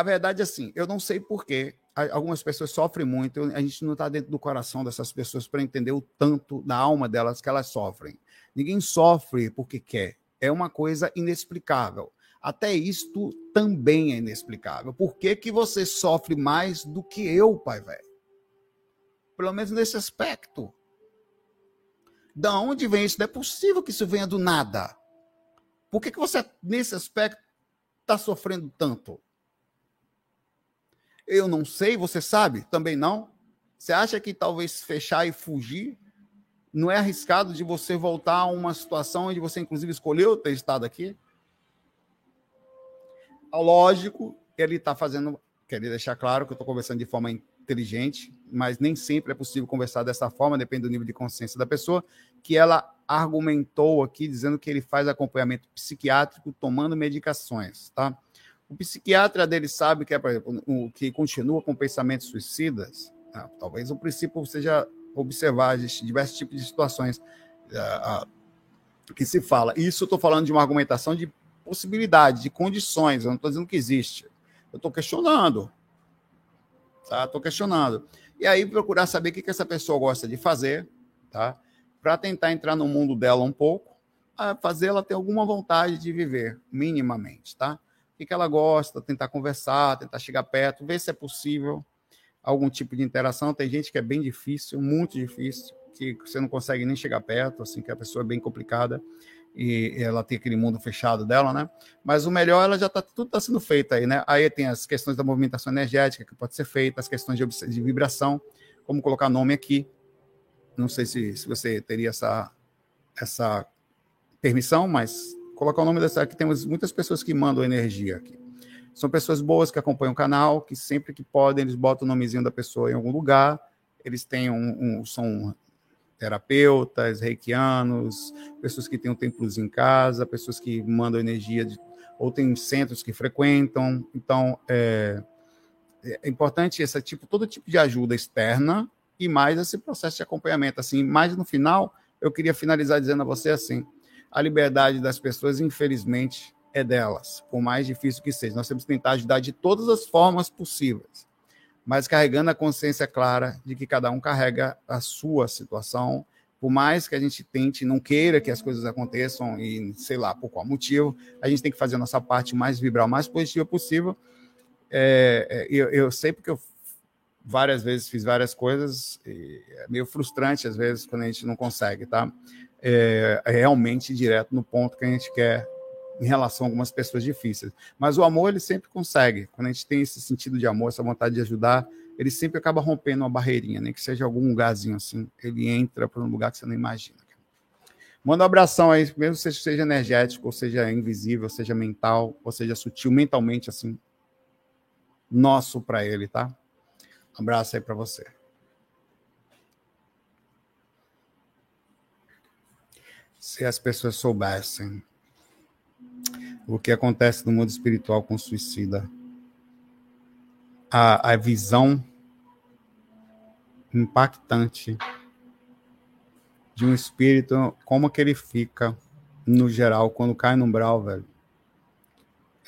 A verdade é assim, eu não sei porquê. Algumas pessoas sofrem muito, a gente não está dentro do coração dessas pessoas para entender o tanto da alma delas que elas sofrem. Ninguém sofre porque quer. É uma coisa inexplicável. Até isto também é inexplicável. Por que, que você sofre mais do que eu, pai velho? Pelo menos nesse aspecto. Da onde vem isso? Não é possível que isso venha do nada. Por que, que você, nesse aspecto, está sofrendo tanto? Eu não sei, você sabe? Também não? Você acha que talvez fechar e fugir não é arriscado de você voltar a uma situação onde você, inclusive, escolheu ter estado aqui? Lógico, ele está fazendo. Queria deixar claro que eu estou conversando de forma inteligente, mas nem sempre é possível conversar dessa forma, depende do nível de consciência da pessoa, que ela argumentou aqui dizendo que ele faz acompanhamento psiquiátrico tomando medicações, tá? O psiquiatra dele sabe que é, por exemplo, que continua com pensamentos suicidas. Tá? Talvez o princípio seja observar diversos tipos de situações uh, que se fala. Isso eu estou falando de uma argumentação de possibilidade, de condições. Eu não estou dizendo que existe. Eu estou questionando. Tá? Estou questionando. E aí procurar saber o que, que essa pessoa gosta de fazer, tá? Para tentar entrar no mundo dela um pouco, fazer ela ter alguma vontade de viver, minimamente, tá? Que, que ela gosta, tentar conversar, tentar chegar perto, ver se é possível algum tipo de interação. Tem gente que é bem difícil, muito difícil, que você não consegue nem chegar perto, assim, que a pessoa é bem complicada e ela tem aquele mundo fechado dela, né? Mas o melhor, ela já tá tudo está sendo feito aí, né? Aí tem as questões da movimentação energética que pode ser feita, as questões de, de vibração, como colocar nome aqui. Não sei se, se você teria essa essa permissão, mas colocar o nome dessa aqui, temos muitas pessoas que mandam energia aqui. São pessoas boas que acompanham o canal, que sempre que podem, eles botam o nomezinho da pessoa em algum lugar. Eles têm um, um são terapeutas, reikianos, pessoas que têm um templozinho em casa, pessoas que mandam energia, de, ou tem centros que frequentam. Então, é, é importante esse tipo, todo tipo de ajuda externa e mais esse processo de acompanhamento. Assim, mais no final, eu queria finalizar dizendo a você assim: a liberdade das pessoas, infelizmente, é delas, por mais difícil que seja. Nós temos que tentar ajudar de todas as formas possíveis, mas carregando a consciência clara de que cada um carrega a sua situação. Por mais que a gente tente, não queira que as coisas aconteçam e sei lá por qual motivo, a gente tem que fazer a nossa parte mais vibrar mais positiva possível. É, é eu, eu sei porque eu várias vezes fiz várias coisas, é meio frustrante às vezes quando a gente não consegue, tá? É, é realmente direto no ponto que a gente quer em relação a algumas pessoas difíceis. Mas o amor, ele sempre consegue. Quando a gente tem esse sentido de amor, essa vontade de ajudar, ele sempre acaba rompendo uma barreirinha, nem que seja algum lugarzinho assim. Ele entra para um lugar que você não imagina. Manda um abração aí, mesmo que seja energético, ou seja invisível, ou seja mental, ou seja sutil, mentalmente assim. Nosso para ele, tá? Um abraço aí para você. Se as pessoas soubessem o que acontece no mundo espiritual com o suicida, a, a visão impactante de um espírito, como que ele fica no geral quando cai no umbral, velho.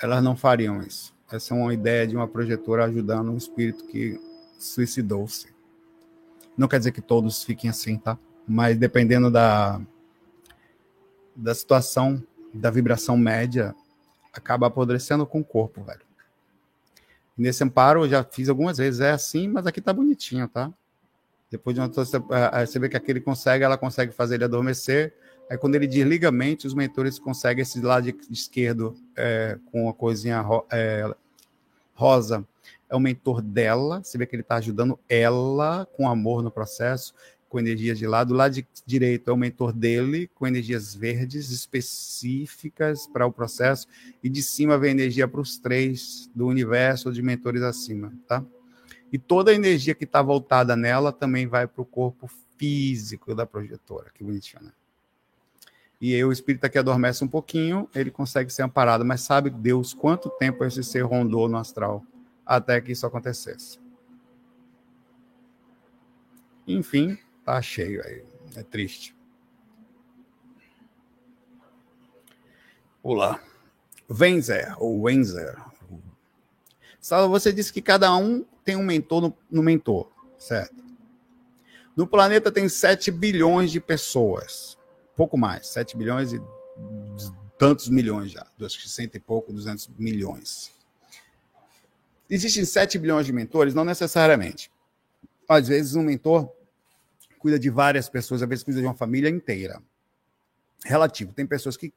Elas não fariam isso. Essa é uma ideia de uma projetora ajudando um espírito que suicidou-se. Não quer dizer que todos fiquem assim, tá? Mas dependendo da da situação da vibração média acaba apodrecendo com o corpo, velho. Nesse amparo eu já fiz algumas vezes, é assim, mas aqui tá bonitinho, tá? Depois de uma você vê que aquele consegue, ela consegue fazer ele adormecer. Aí quando ele desliga a mente, os mentores conseguem esse lado esquerdo é, com a coisinha ro, é, rosa. É o mentor dela, você vê que ele está ajudando ela com amor no processo com energias de lá. Do lado de direito é o mentor dele, com energias verdes específicas para o processo. E de cima vem energia para os três do universo de mentores acima, tá? E toda a energia que está voltada nela também vai para o corpo físico da projetora. Que bonitinho, né? E aí o espírito aqui adormece um pouquinho, ele consegue ser amparado, mas sabe Deus quanto tempo esse ser rondou no astral até que isso acontecesse. Enfim, tá cheio aí. É triste. Olá. Wenzer, ou Wenzer. Sala, você disse que cada um tem um mentor no, no mentor, certo? No planeta tem 7 bilhões de pessoas. Pouco mais, 7 bilhões e tantos milhões já. Acho que cento e pouco, 200 milhões. Existem 7 bilhões de mentores? Não necessariamente. Às vezes um mentor cuida de várias pessoas, às vezes cuida de uma família inteira. Relativo. Tem pessoas que,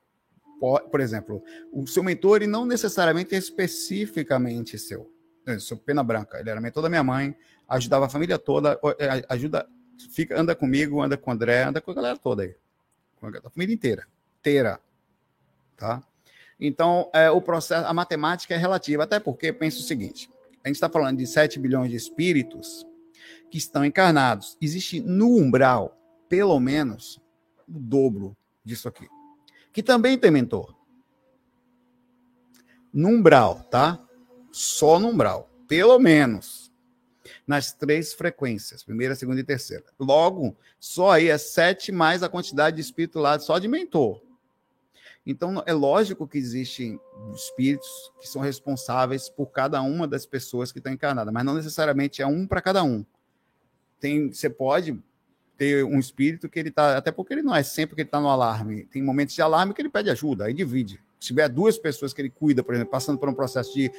por exemplo, o seu mentor ele não necessariamente é especificamente seu. Eu sou pena branca, ele era mentor da minha mãe, ajudava a família toda, é, ajuda, fica, anda comigo, anda com o André, anda com a galera toda aí. Com a família inteira. Inteira. Tá? Então, é, o processo, a matemática é relativa, até porque pensa o seguinte: a gente está falando de 7 bilhões de espíritos que estão encarnados. Existe no umbral, pelo menos, o dobro disso aqui. Que também tem mentor. No umbral, tá? Só no umbral. Pelo menos. Nas três frequências, primeira, segunda e terceira. Logo, só aí é sete mais a quantidade de espírito lá só de mentor. Então, é lógico que existem espíritos que são responsáveis por cada uma das pessoas que estão encarnadas, mas não necessariamente é um para cada um. Tem, você pode ter um espírito que ele está, até porque ele não é sempre que ele está no alarme. Tem momentos de alarme que ele pede ajuda, aí divide. Se tiver duas pessoas que ele cuida, por exemplo, passando por um processo de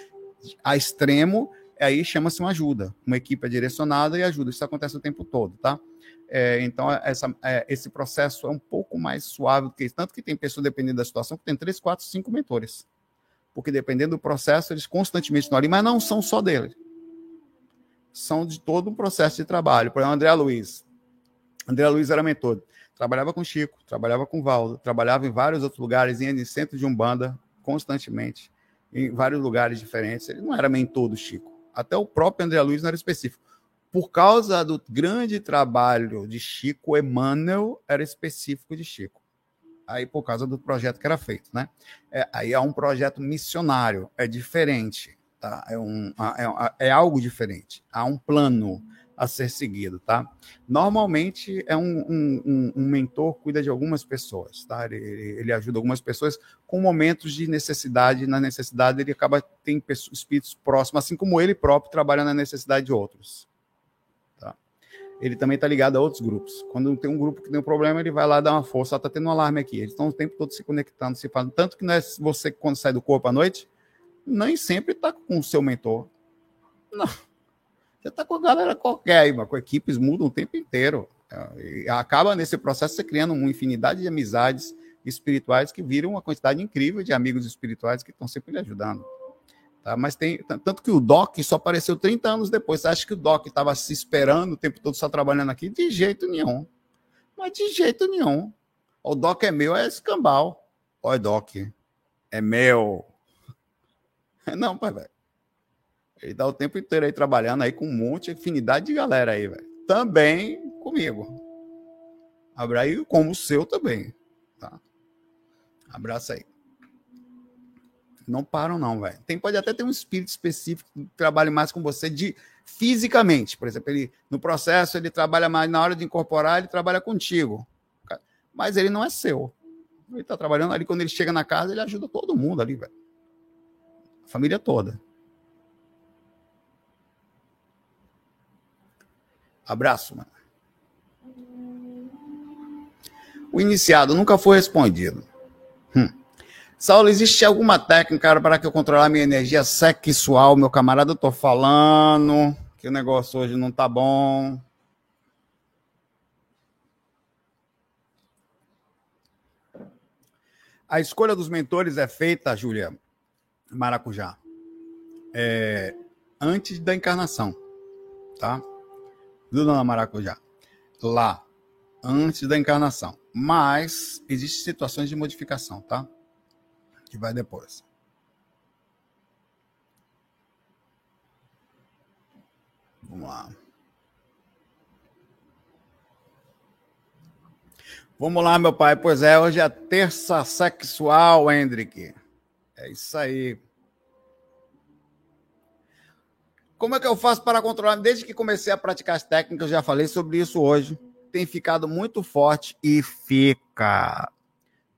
a extremo, aí chama-se uma ajuda. Uma equipe é direcionada e ajuda. Isso acontece o tempo todo, tá? É, então, essa, é, esse processo é um pouco mais suave do que isso. Tanto que tem pessoas, dependendo da situação, que tem três, quatro, cinco mentores. Porque dependendo do processo, eles constantemente estão ali, mas não são só dele. São de todo um processo de trabalho. Por exemplo, André Luiz. André Luiz era mentor. Trabalhava com Chico, trabalhava com Valdo, trabalhava em vários outros lugares, ia em centro de Umbanda, constantemente, em vários lugares diferentes. Ele não era mentor do Chico. Até o próprio André Luiz não era específico por causa do grande trabalho de Chico, Emmanuel era específico de Chico. Aí, por causa do projeto que era feito, né? É, aí é um projeto missionário, é diferente, tá? É, um, é, é algo diferente. Há um plano a ser seguido, tá? Normalmente é um, um, um mentor cuida de algumas pessoas, tá? Ele, ele, ajuda algumas pessoas com momentos de necessidade. Na necessidade ele acaba tem espíritos próximos, assim como ele próprio trabalha na necessidade de outros ele também está ligado a outros grupos. Quando tem um grupo que tem um problema, ele vai lá dar uma força, está tendo um alarme aqui. Eles estão o tempo todo se conectando, se falando. Tanto que não é você quando sai do corpo à noite, nem sempre está com o seu mentor. Não. Você está com a galera qualquer aí, com equipes mudam o tempo inteiro. E acaba nesse processo você criando uma infinidade de amizades espirituais que viram uma quantidade incrível de amigos espirituais que estão sempre lhe ajudando. Tá? Mas tem. Tanto que o Doc só apareceu 30 anos depois. Você acha que o Doc estava se esperando o tempo todo só trabalhando aqui? De jeito nenhum. Mas de jeito nenhum. O Doc é meu, é escambau. Oi, Doc. É meu. *laughs* Não, pai, velho. Ele dá o tempo inteiro aí trabalhando aí com um monte de afinidade de galera aí, velho. Também comigo. Abraço como o seu também. Tá? Abraço aí. Não param, não, velho. Tem, pode até ter um espírito específico que trabalhe mais com você de fisicamente. Por exemplo, ele, no processo, ele trabalha mais na hora de incorporar, ele trabalha contigo. Mas ele não é seu. Ele está trabalhando ali, quando ele chega na casa, ele ajuda todo mundo ali, velho. A família toda. Abraço, mano. O iniciado nunca foi respondido. Hum. Saulo, existe alguma técnica para que eu controlar minha energia sexual? Meu camarada, eu tô falando que o negócio hoje não tá bom. A escolha dos mentores é feita, Júlia Maracujá, é, antes da encarnação, tá? Dona Maracujá. Lá, antes da encarnação. Mas existem situações de modificação, tá? que vai depois. Vamos lá. Vamos lá, meu pai. Pois é, hoje é terça sexual, Hendrick. É isso aí. Como é que eu faço para controlar? Desde que comecei a praticar as técnicas, já falei sobre isso hoje. Tem ficado muito forte e fica.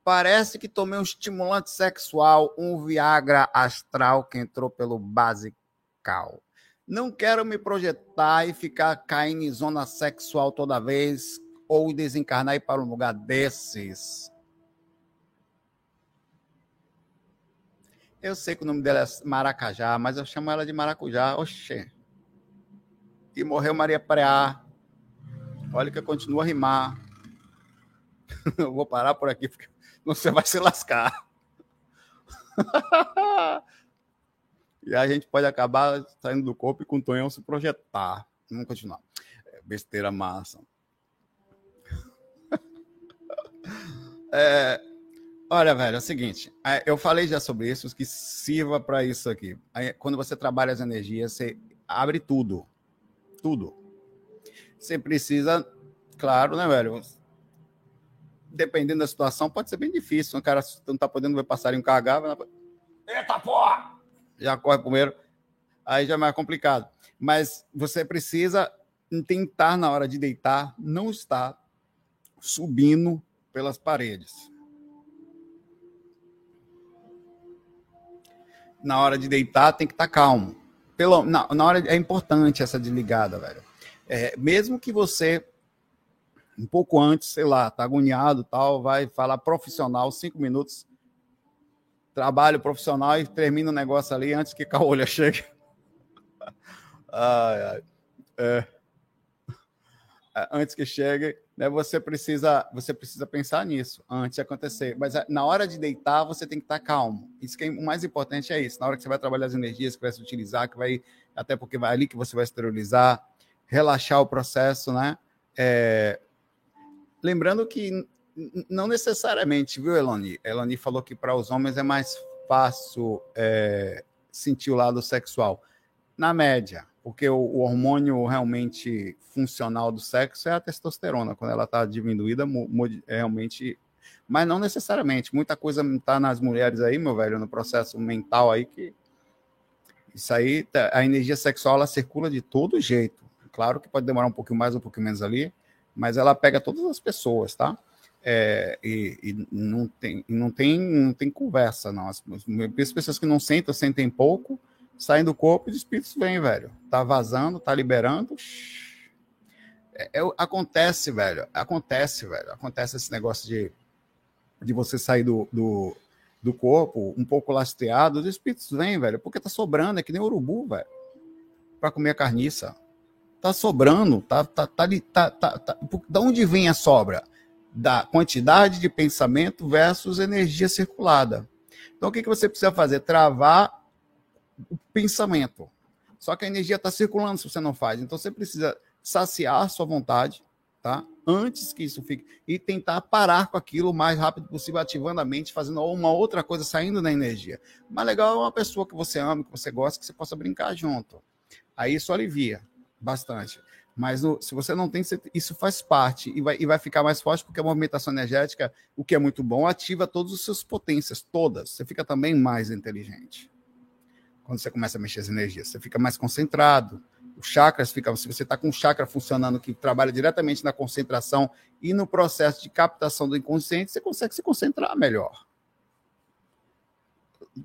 Parece que tomei um estimulante sexual, um Viagra astral que entrou pelo basical. Não quero me projetar e ficar caindo em zona sexual toda vez ou desencarnar e ir para um lugar desses. Eu sei que o nome dela é Maracajá, mas eu chamo ela de Maracujá. Oxê. E morreu Maria Preá. Olha que eu continuo a rimar. *laughs* Eu vou parar por aqui, porque *laughs* você vai se lascar. *laughs* e a gente pode acabar saindo do corpo e com o Tonhão se projetar. Vamos continuar. É besteira massa. É, Olha, velho, é o seguinte, eu falei já sobre isso, que sirva para isso aqui. Quando você trabalha as energias, você abre tudo. Tudo. Você precisa, claro, né, velho? Dependendo da situação, pode ser bem difícil. Um cara não tá podendo ver passarinho cagar, vai... eita porra! Já corre primeiro. Aí já é mais complicado. Mas você precisa tentar, na hora de deitar, não estar subindo pelas paredes na hora de deitar tem que estar tá calmo. Pelo, na, na hora é importante essa desligada, velho. É, mesmo que você um pouco antes, sei lá, tá agoniado, tal, vai falar profissional, cinco minutos, trabalho profissional e termina o negócio ali antes que *laughs* a olha chegue. ai, ai. É. é. Antes que chegue, né, você precisa você precisa pensar nisso antes de acontecer. Mas é, na hora de deitar, você tem que estar calmo. Isso que é, o mais importante é isso. Na hora que você vai trabalhar as energias que vai se utilizar, que vai até porque vai ali que você vai esterilizar, relaxar o processo, né? É, lembrando que não necessariamente, viu, Eloni? Eloni falou que para os homens é mais fácil é, sentir o lado sexual. Na média, porque o, o, hormônio realmente funcional do sexo é a testosterona. Quando ela está diminuída, realmente. Mas não necessariamente. Muita coisa está nas mulheres aí, meu velho, no processo mental aí que. Isso aí, tá, a energia sexual ela circula de todo jeito. Claro que pode demorar um pouquinho mais, um pouquinho menos ali, mas ela pega todas as pessoas, tá? É, e, e, não, tem, não, tem, não tem conversa, não. As, as pessoas que não sentam, sentem pouco, saem do corpo e os espíritos vêm, velho. Tá vazando, tá liberando. É, é, acontece, velho. Acontece, velho. Acontece esse negócio de, de você sair do, do, do corpo um pouco lastreado. Os espíritos vêm, velho, porque tá sobrando. É que nem urubu, velho. Pra comer a carniça. Tá sobrando. Tá, tá, tá, tá, tá, tá. Da onde vem a sobra? Da quantidade de pensamento versus energia circulada. Então, o que, que você precisa fazer? Travar o pensamento. Só que a energia está circulando se você não faz. Então você precisa saciar sua vontade, tá? Antes que isso fique. E tentar parar com aquilo o mais rápido possível, ativando a mente, fazendo uma outra coisa, saindo da energia. Mas legal é uma pessoa que você ama, que você gosta, que você possa brincar junto. Aí isso alivia bastante. Mas no, se você não tem, isso faz parte e vai, e vai ficar mais forte, porque a movimentação energética, o que é muito bom, ativa todas as suas potências, todas. Você fica também mais inteligente quando você começa a mexer as energias. Você fica mais concentrado. Os chakras ficam. Se você está com um chakra funcionando que trabalha diretamente na concentração e no processo de captação do inconsciente, você consegue se concentrar melhor.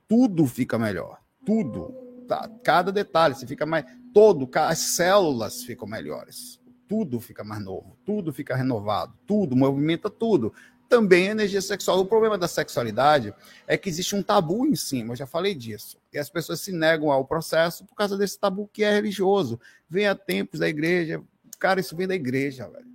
Tudo fica melhor. Tudo. Tá? Cada detalhe, você fica mais. Todo, as células ficam melhores. Tudo fica mais novo, tudo fica renovado, tudo, movimenta tudo também a energia sexual. O problema da sexualidade é que existe um tabu em cima, eu já falei disso. E as pessoas se negam ao processo por causa desse tabu que é religioso. Vem a tempos da igreja. Cara, isso vem da igreja, velho.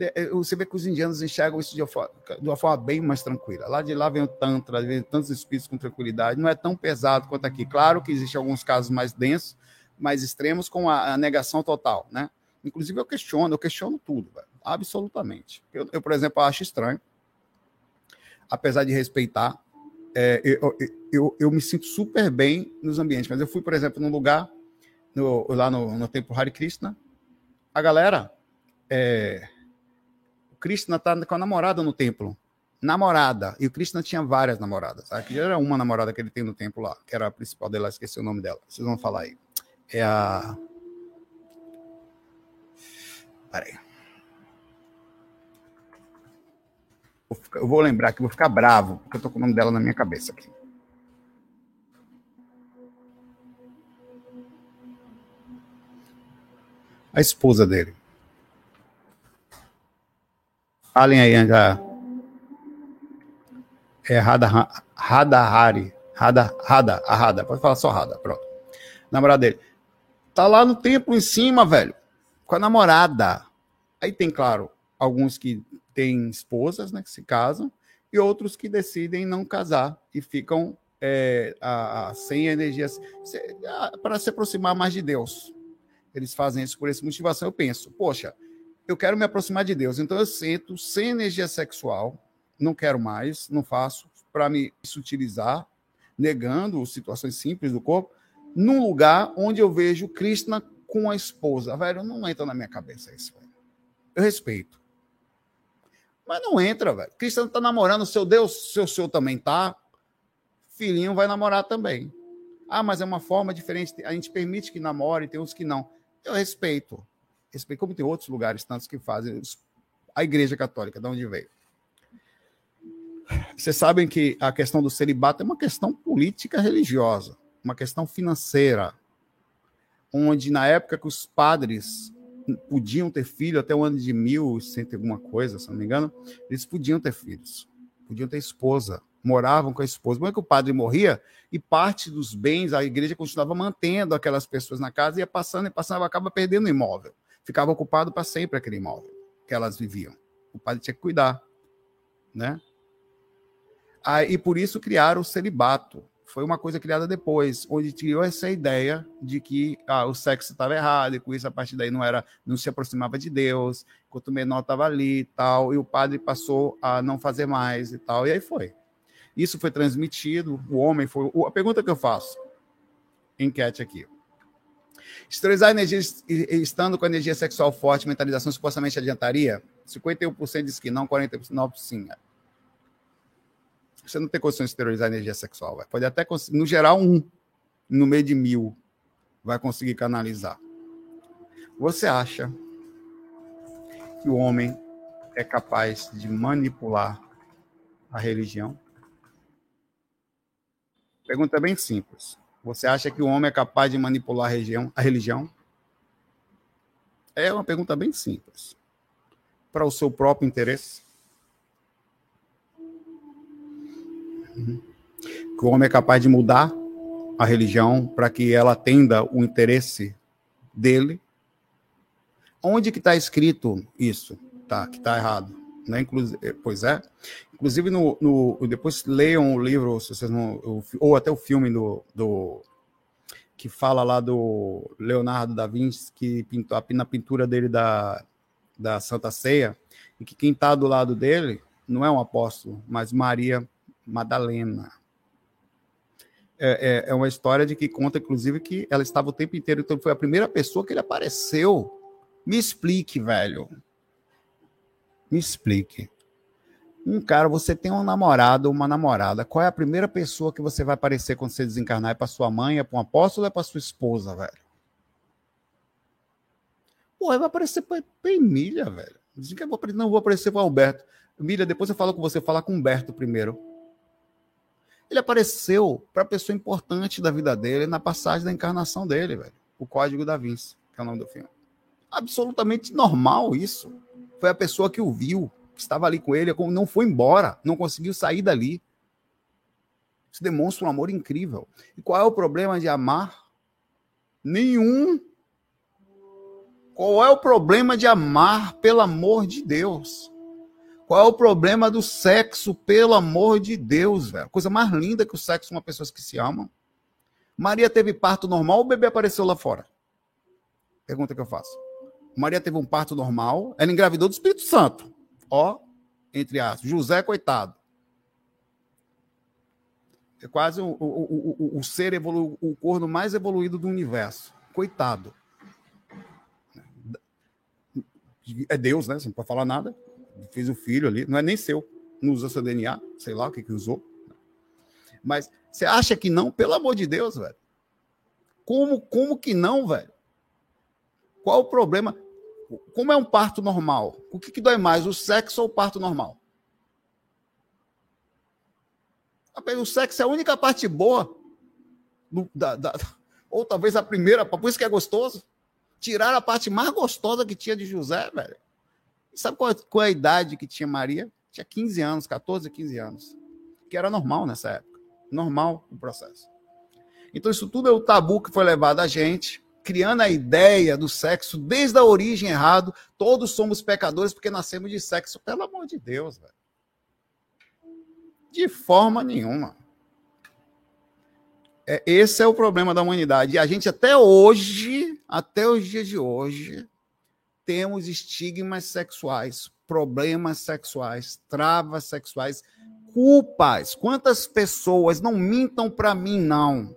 Eh, você vê que os indianos enxergam isso de uma, forma, de uma forma bem mais tranquila. Lá de lá vem o Tantra, vem tantos espíritos com tranquilidade. Não é tão pesado quanto aqui. Claro que existem alguns casos mais densos, mais extremos, com a, a negação total, né? Inclusive, eu questiono, eu questiono tudo, velho. Absolutamente. Eu, eu, por exemplo, acho estranho, apesar de respeitar, é, eu, eu, eu, me sinto super bem nos ambientes. Mas eu fui, por exemplo, num lugar, no, lá no, no Templo Hare Krishna, a galera, é, o Krishna tá com a namorada no templo. Namorada. E o Krishna tinha várias namoradas. Aqui era uma namorada que ele tem no templo lá, que era a principal dela, esqueci o nome dela. Vocês vão falar aí. É a. Peraí. Eu vou lembrar que vou ficar bravo, porque eu tô com o nome dela na minha cabeça aqui. A esposa dele. Falem aí, já. É Rada, Rada Hari. Rada, Rada, a Rada. Pode falar só Rada, pronto. Namorada dele. Tá lá no templo em cima, velho. Com a namorada. Aí tem, claro, alguns que têm esposas, né, que se casam, e outros que decidem não casar e ficam é, a, a, sem energias para se aproximar mais de Deus. Eles fazem isso por essa motivação. Eu penso, poxa, eu quero me aproximar de Deus, então eu sinto sem energia sexual, não quero mais, não faço, para me sutilizar, negando situações simples do corpo, num lugar onde eu vejo Krishna com a esposa. Velho, não entra na minha cabeça isso, velho. Eu respeito. Mas não entra, velho. Cristiano tá namorando, seu Deus, seu senhor também tá. Filhinho vai namorar também. Ah, mas é uma forma diferente. A gente permite que namore, tem uns que não. Eu respeito. Respeito, como tem outros lugares, tantos que fazem. A Igreja Católica, de onde veio. Vocês sabem que a questão do celibato é uma questão política religiosa, uma questão financeira, onde na época que os padres podiam ter filho até o ano de mil, cento alguma coisa, se não me engano, eles podiam ter filhos, podiam ter esposa, moravam com a esposa. Como é que o padre morria e parte dos bens a igreja continuava mantendo aquelas pessoas na casa, ia passando e passando, acaba perdendo o imóvel. Ficava ocupado para sempre aquele imóvel que elas viviam. O padre tinha que cuidar, né? Aí, e por isso criaram o celibato, foi uma coisa criada depois, onde criou essa ideia de que ah, o sexo estava errado, e com isso a partir daí não era, não se aproximava de Deus, enquanto o menor estava ali e tal, e o padre passou a não fazer mais e tal, e aí foi. Isso foi transmitido, o homem foi. A pergunta que eu faço, enquete aqui. Esterilizar energia estando com energia sexual forte, mentalização supostamente adiantaria? 51% diz que não, 49% sim. Você não tem condições de esterilizar a energia sexual. Vai. Pode até, no geral, um no meio de mil vai conseguir canalizar. Você acha que o homem é capaz de manipular a religião? Pergunta bem simples. Você acha que o homem é capaz de manipular a religião? É uma pergunta bem simples. Para o seu próprio interesse? Que o homem é capaz de mudar a religião para que ela atenda o interesse dele. Onde que está escrito isso? Tá, que está errado. Né? Inclusive, eh, pois é. Inclusive, no, no, depois leiam o livro, se vocês não, ou até o filme do, do que fala lá do Leonardo da Vinci, que pintou na pintura dele da, da Santa Ceia, e que quem está do lado dele não é um apóstolo, mas Maria Madalena. É, é, é, uma história de que conta, inclusive, que ela estava o tempo inteiro, então foi a primeira pessoa que ele apareceu. Me explique, velho. Me explique. Um cara, você tem um namorado ou uma namorada, qual é a primeira pessoa que você vai aparecer quando você desencarnar? É para sua mãe, é para um apóstolo é para sua esposa, velho? Pô, vai aparecer para Emília, velho. Dizem que eu vou, não vou aparecer para Alberto. Emília, depois eu falo com você, falar com Humberto primeiro. Ele apareceu para a pessoa importante da vida dele na passagem da encarnação dele, velho. O Código da Vinci, que é o nome do filme. Absolutamente normal isso. Foi a pessoa que o viu, que estava ali com ele, não foi embora, não conseguiu sair dali. Isso demonstra um amor incrível. E qual é o problema de amar? Nenhum. Qual é o problema de amar pelo amor de Deus? Qual é o problema do sexo, pelo amor de Deus, velho? Coisa mais linda que o sexo uma pessoas que se amam. Maria teve parto normal ou o bebê apareceu lá fora? Pergunta que eu faço. Maria teve um parto normal, ela engravidou do Espírito Santo. Ó, entre aspas. José, coitado. É quase o, o, o, o ser evolu o corno mais evoluído do universo. Coitado. É Deus, né? Você não pode falar nada fez o filho ali, não é nem seu, não usou seu DNA, sei lá o que que usou. Mas você acha que não? Pelo amor de Deus, velho. Como, como que não, velho? Qual o problema? Como é um parto normal? O que, que dói mais, o sexo ou o parto normal? O sexo é a única parte boa. Da, da, ou talvez a primeira, por isso que é gostoso. Tiraram a parte mais gostosa que tinha de José, velho. Sabe qual, qual é a idade que tinha Maria? Tinha 15 anos, 14, 15 anos. Que era normal nessa época. Normal o processo. Então, isso tudo é o tabu que foi levado a gente, criando a ideia do sexo desde a origem errado. Todos somos pecadores porque nascemos de sexo. Pelo amor de Deus, velho. De forma nenhuma. É, esse é o problema da humanidade. E a gente até hoje, até os dias de hoje, temos estigmas sexuais, problemas sexuais, travas sexuais, culpas. Quantas pessoas não mintam para mim, não?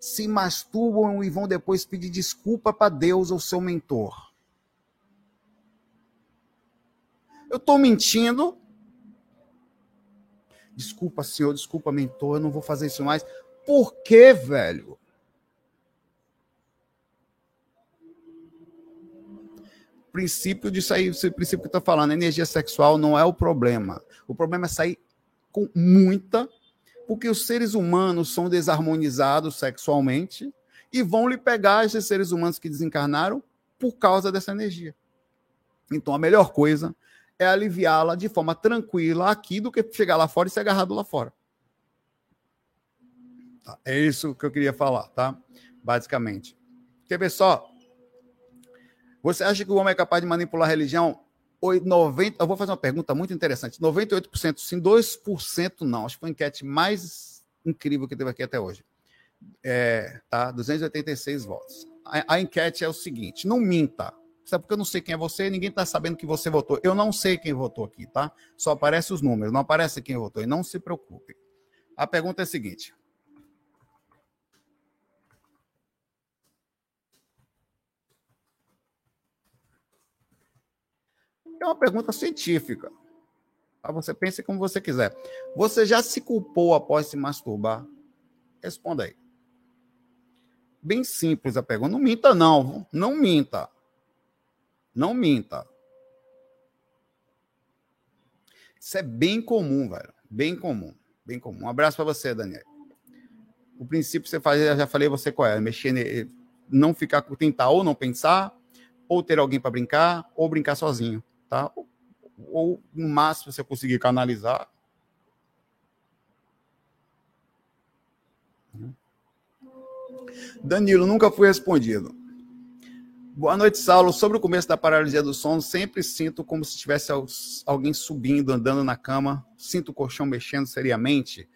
Se masturbam e vão depois pedir desculpa para Deus ou seu mentor. Eu estou mentindo. Desculpa, senhor, desculpa, mentor, eu não vou fazer isso mais. Por que, velho? Princípio disso aí, esse princípio que estou falando, energia sexual não é o problema. O problema é sair com muita, porque os seres humanos são desarmonizados sexualmente e vão lhe pegar esses seres humanos que desencarnaram por causa dessa energia. Então a melhor coisa é aliviá-la de forma tranquila aqui do que chegar lá fora e ser agarrado lá fora. Tá, é isso que eu queria falar, tá? Basicamente. Quer ver só? Você acha que o homem é capaz de manipular a religião? 90, eu vou fazer uma pergunta muito interessante. 98% sim, 2% não. Acho que foi a enquete mais incrível que teve aqui até hoje. É, tá? 286 votos. A, a, enquete é o seguinte: não minta. Sabe porque eu não sei quem é você, ninguém está sabendo que você votou. Eu não sei quem votou aqui, tá? Só aparece os números, não aparece quem votou. E não se preocupe. A pergunta é a seguinte: É uma pergunta científica. Você pense como você quiser. Você já se culpou após se masturbar? Responda aí. Bem simples a pergunta. Não minta, não. Não minta. Não minta. Isso é bem comum, velho. Bem comum. Bem comum. Um abraço para você, Daniel. O princípio você faz, já falei você qual é. Mexer, não ficar, tentar ou não pensar, ou ter alguém para brincar, ou brincar sozinho tá? Ou, no máximo, você conseguir canalizar. Danilo, nunca fui respondido. Boa noite, Saulo. Sobre o começo da paralisia do sono, sempre sinto como se tivesse alguém subindo, andando na cama. Sinto o colchão mexendo seriamente.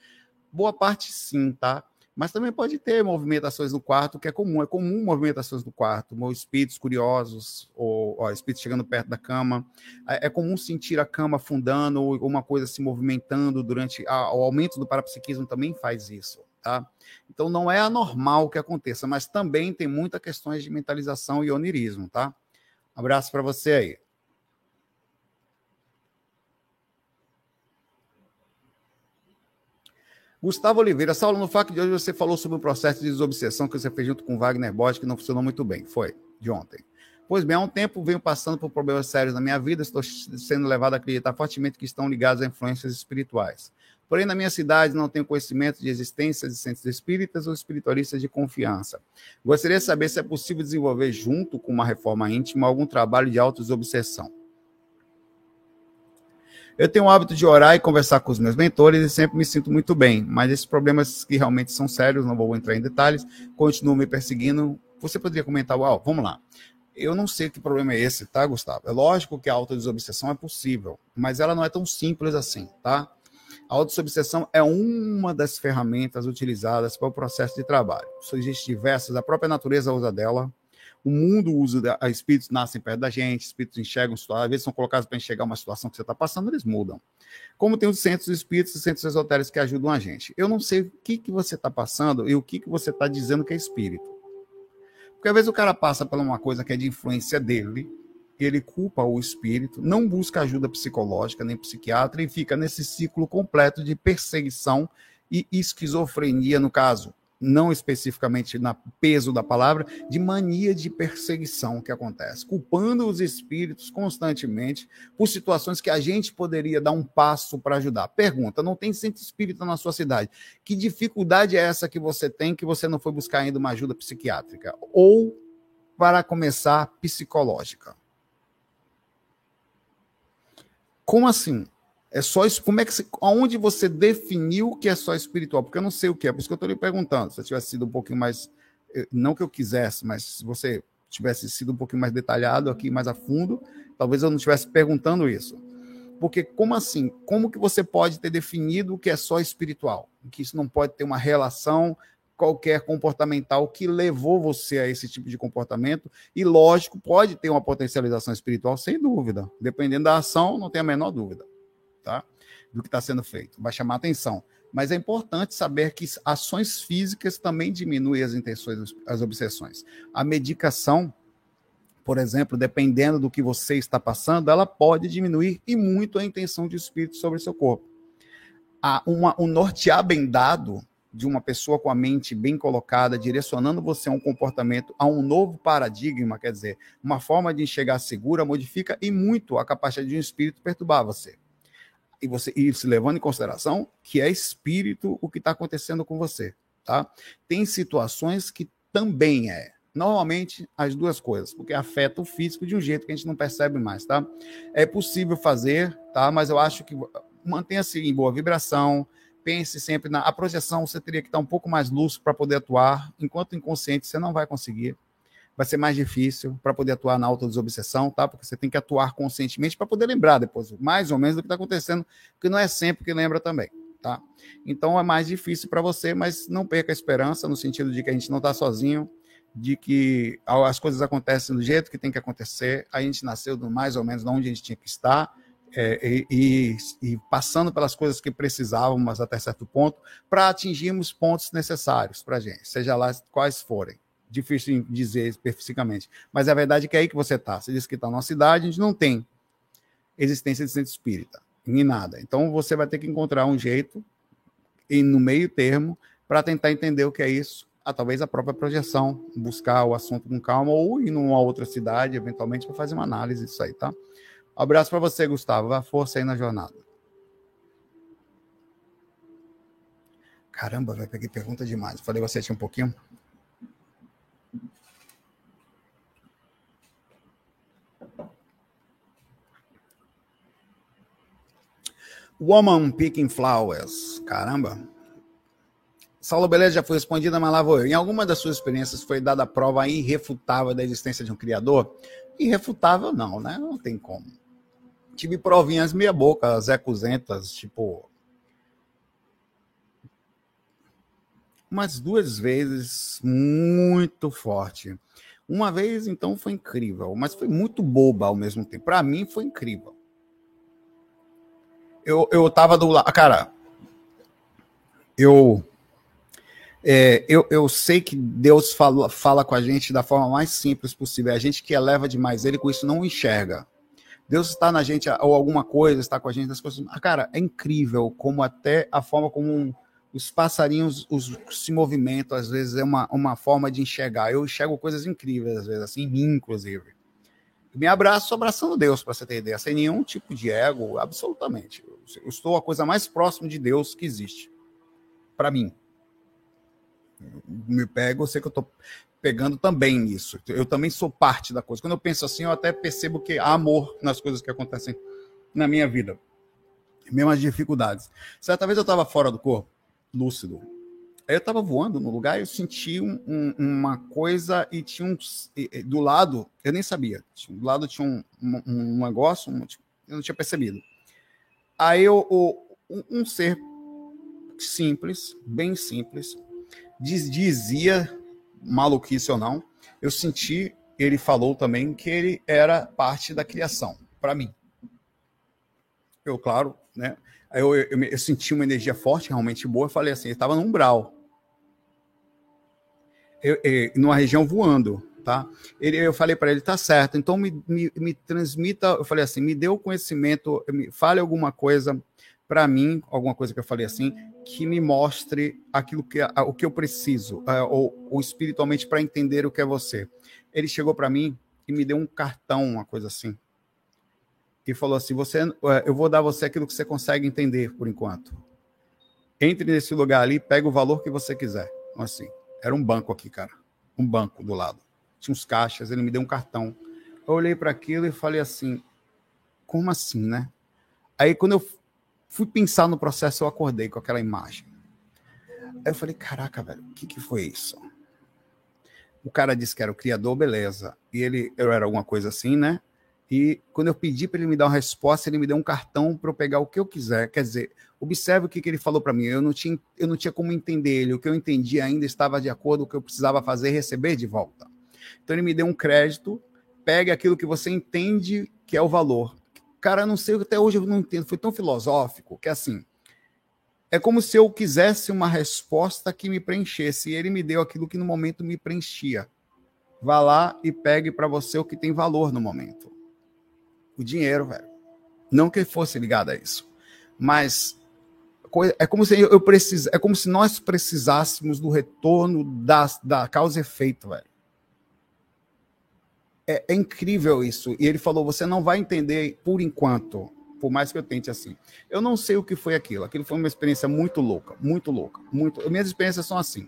Boa parte, sim, tá? Mas também pode ter movimentações no quarto, que é comum. É comum movimentações no quarto, espíritos curiosos, ou ó, espíritos chegando perto da cama. É, é comum sentir a cama afundando, ou uma coisa se movimentando durante. A, o aumento do parapsiquismo também faz isso. Tá? Então não é anormal que aconteça, mas também tem muitas questões de mentalização e onirismo, tá? abraço para você aí. Gustavo Oliveira, Saulo, no FAQ de hoje você falou sobre o processo de desobsessão que você fez junto com Wagner Borges, que não funcionou muito bem. Foi, de ontem. Pois bem, há um tempo venho passando por problemas sérios na minha vida, estou sendo levado a acreditar fortemente que estão ligados a influências espirituais. Porém, na minha cidade não tenho conhecimento de existência de centros espíritas ou espiritualistas de confiança. Gostaria de saber se é possível desenvolver, junto com uma reforma íntima, algum trabalho de autodesobsessão. Eu tenho o hábito de orar e conversar com os meus mentores e sempre me sinto muito bem, mas esses problemas que realmente são sérios, não vou entrar em detalhes, continuam me perseguindo. Você poderia comentar, uau, vamos lá. Eu não sei que problema é esse, tá, Gustavo? É lógico que a autodesobsessão é possível, mas ela não é tão simples assim, tá? A autodesobsessão é uma das ferramentas utilizadas para o processo de trabalho. Existem diversas, a própria natureza usa dela, o mundo usa, espíritos nascem perto da gente, espíritos enxergam situações, às vezes são colocados para enxergar uma situação que você está passando, eles mudam. Como tem os centros espíritos e centros esotéricos que ajudam a gente. Eu não sei o que, que você está passando e o que, que você está dizendo que é espírito. Porque às vezes o cara passa por uma coisa que é de influência dele, ele culpa o espírito, não busca ajuda psicológica nem psiquiatra e fica nesse ciclo completo de perseguição e esquizofrenia, no caso. Não especificamente na peso da palavra, de mania de perseguição que acontece, culpando os espíritos constantemente por situações que a gente poderia dar um passo para ajudar. Pergunta: não tem centro espírita na sua cidade? Que dificuldade é essa que você tem que você não foi buscar ainda uma ajuda psiquiátrica? Ou, para começar, psicológica? Como assim? É só isso. Como é que aonde você definiu que é só espiritual? Porque eu não sei o que é, por isso que eu estou lhe perguntando. Se eu tivesse sido um pouquinho mais, eh, não que eu quisesse, mas se você tivesse sido um pouquinho mais detalhado aqui, mais a fundo, talvez eu não estivesse perguntando isso. Porque como assim? Como que você pode ter definido o que é só espiritual? Que isso não pode ter uma relação qualquer comportamental que levou você a esse tipo de comportamento e lógico, pode ter uma potencialização espiritual sem dúvida. Dependendo da ação, não tem a menor dúvida tá? do que está sendo feito. Vai chamar atenção. Mas é importante saber que ações físicas também diminuem as intenções, as obsessões. A medicação, por exemplo, dependendo do que você está passando, ela pode diminuir e muito a intenção de espírito sobre o seu corpo. Há uma, um nortear bem dado de uma pessoa com a mente bem colocada, direcionando você a um comportamento, a um novo paradigma, quer dizer, uma forma de enxergar segura, modifica e muito a capacidade de um espírito perturbar você e você ir se levando em consideração que é espírito o que está acontecendo com você, tá? Tem situações que também é. Normalmente as duas coisas, porque afeta o físico de um jeito que a gente não percebe mais, tá? É possível fazer, tá? Mas eu acho que mantenha-se em boa vibração, pense sempre na a projeção, você teria que estar um pouco mais lúcido para poder atuar, enquanto inconsciente você não vai conseguir vai ser mais difícil para poder atuar na autodesobsessão, tá? Porque você tem que atuar conscientemente para poder lembrar depois, mais ou menos, do que está acontecendo, porque não é sempre que lembra também, tá? Então é mais difícil para você, mas não perca a esperança, no sentido de que a gente não está sozinho, de que as coisas acontecem do jeito que tem que acontecer, a gente nasceu do mais ou menos onde a gente tinha que estar, é, e, e, passando pelas coisas que precisávamos até certo ponto, para atingirmos pontos necessários para a gente, seja lá quais forem difícil dizer especificamente. Mas a verdade é que é aí que você está. Você disse que está na cidade, a gente não tem existência de centro espírita, nem nada. Então você vai ter que encontrar um jeito, e no meio termo, para tentar entender o que é isso. Ah, talvez a própria projeção, buscar o assunto com calma, ou ir numa outra cidade, eventualmente, para fazer uma análise disso aí, tá? Um abraço para você, Gustavo. Vá força aí na jornada. Caramba, vai peguei pergunta demais. Falei você tinha um pouquinho. Woman Picking Flowers. Caramba. Saulo Beleza já foi respondida, mas lá vou eu. Em alguma das suas experiências foi dada a prova irrefutável da existência de um criador? Irrefutável não, né? Não tem como. Tive provinhas meia boca, Zé Cuzentas, tipo... Umas duas vezes muito forte. Uma vez, então, foi incrível, mas foi muito boba ao mesmo tempo. Para mim, foi incrível eu, eu tava do lado. Cara, eu, é, eu, eu sei que Deus fala, fala com a gente da forma mais simples possível. É a gente que eleva demais ele, com isso não enxerga. Deus está na gente, ou alguma coisa está com a gente, das coisas. Cara, é incrível como até a forma como um, os passarinhos os, se movimentam, às vezes é uma, uma forma de enxergar. Eu enxergo coisas incríveis, às vezes, assim, em mim, inclusive. Me abraço abraçando Deus, para você ter ideia, sem nenhum tipo de ego, absolutamente. Eu estou a coisa mais próxima de Deus que existe. Para mim. Me pego, eu sei que eu estou pegando também nisso. Eu também sou parte da coisa. Quando eu penso assim, eu até percebo que há amor nas coisas que acontecem na minha vida. Mesmo as dificuldades. Certa vez eu estava fora do corpo, lúcido. Aí eu estava voando no lugar eu senti um, um, uma coisa e tinha um. Do lado, eu nem sabia. Do lado tinha um, um negócio, tipo, eu não tinha percebido. Aí eu, um ser simples, bem simples, diz, dizia, maluquice ou não, eu senti, ele falou também que ele era parte da criação, para mim. Eu, claro, né? Aí eu, eu, eu, senti uma energia forte, realmente boa, eu falei assim, ele estava no umbral eu, eu, numa região voando, tá? Ele, eu falei para ele, tá certo, então me, me, me, transmita, eu falei assim, me dê o conhecimento, me, fale alguma coisa para mim, alguma coisa que eu falei assim, que me mostre aquilo que o que eu preciso, é, ou, ou espiritualmente para entender o que é você. Ele chegou para mim e me deu um cartão, uma coisa assim. E falou assim: "Você, é, eu vou dar você aquilo que você consegue entender por enquanto. Entre nesse lugar ali, pega o valor que você quiser." Assim, era um banco aqui, cara. Um banco do lado. Tinha uns caixas, ele me deu um cartão. Eu olhei para aquilo e falei assim: "Como assim, né?" Aí quando eu fui pensar no processo, eu acordei com aquela imagem. Aí eu falei, caraca, velho, o que, que foi isso? O cara disse que era o criador, beleza. E ele, eu era alguma coisa assim, né? E quando eu pedi para ele me dar uma resposta, ele me deu um cartão para eu pegar o que eu quiser. Quer dizer, observe o que, que ele falou para mim. Eu não, tinha, eu não tinha como entender ele. O que eu entendi ainda estava de acordo com o que eu precisava fazer e receber de volta. Então ele me deu um crédito, pegue aquilo que você entende que é o valor. Cara, não sei, até hoje eu não entendo. Foi tão filosófico que assim. É como se eu quisesse uma resposta que me preenchesse. E ele me deu aquilo que no momento me preenchia. Vá lá e pegue para você o que tem valor no momento. O dinheiro, velho. Não que fosse ligado a isso. Mas é como se eu precis, é como se nós precisássemos do retorno da, da causa e efeito, velho é, é, incrível isso. E ele falou: você não vai entender por enquanto, por mais que eu tente assim. Eu não sei o que foi aquilo. Aquilo foi uma experiência muito louca, muito louca. Muito... Minhas experiências são assim.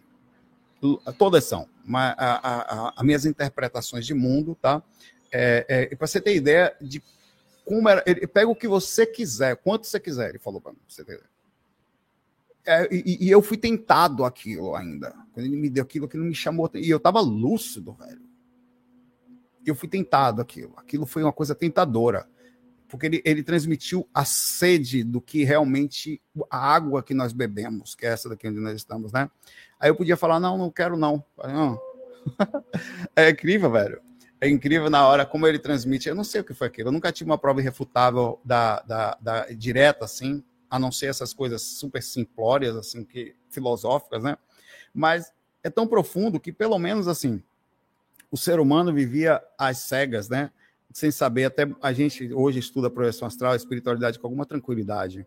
Todas são. Mas as minhas interpretações de mundo, tá? É, é, para você ter ideia de como era. Ele pega o que você quiser, quanto você quiser, ele falou para mim. Você é, e, e, eu fui tentado aquilo ainda. Quando ele me deu aquilo, aquilo me chamou. E eu estava lúcido, velho eu fui tentado aquilo. Aquilo foi uma coisa tentadora, porque ele, ele transmitiu a sede do que realmente a água que nós bebemos, que é essa daqui onde nós estamos, né? Aí eu podia falar, não, não quero não. não. *laughs* é incrível, velho. É incrível na hora como ele transmite. Eu não sei o que foi aquilo. Eu nunca tive uma prova irrefutável da, da, da direta, assim, a não ser essas coisas super simplórias, assim, que filosóficas, né? Mas é tão profundo que, pelo menos, assim, o ser humano vivia às cegas, né? Sem saber, até a gente hoje estuda a projeção astral, a espiritualidade com alguma tranquilidade.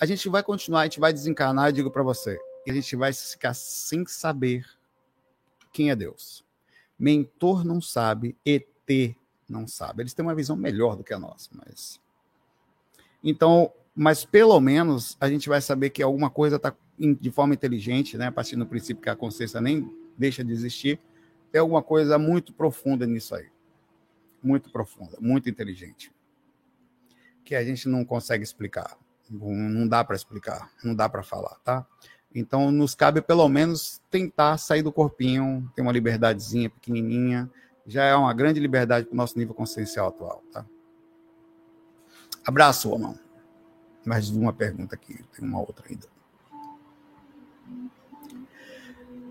A gente vai continuar, a gente vai desencarnar, eu digo para você, a gente vai ficar sem saber quem é Deus. Mentor não sabe, ET não sabe. Eles têm uma visão melhor do que a nossa, mas. Então, mas pelo menos a gente vai saber que alguma coisa está de forma inteligente, né? A partir do princípio que a consciência nem deixa de existir, tem alguma coisa muito profunda nisso aí. Muito profunda, muito inteligente. Que a gente não consegue explicar. Não dá para explicar, não dá para falar, tá? Então, nos cabe pelo menos tentar sair do corpinho, ter uma liberdadezinha pequenininha. Já é uma grande liberdade para o nosso nível consciencial atual, tá? Abraço, irmão. Mais uma pergunta aqui, tem uma outra ainda.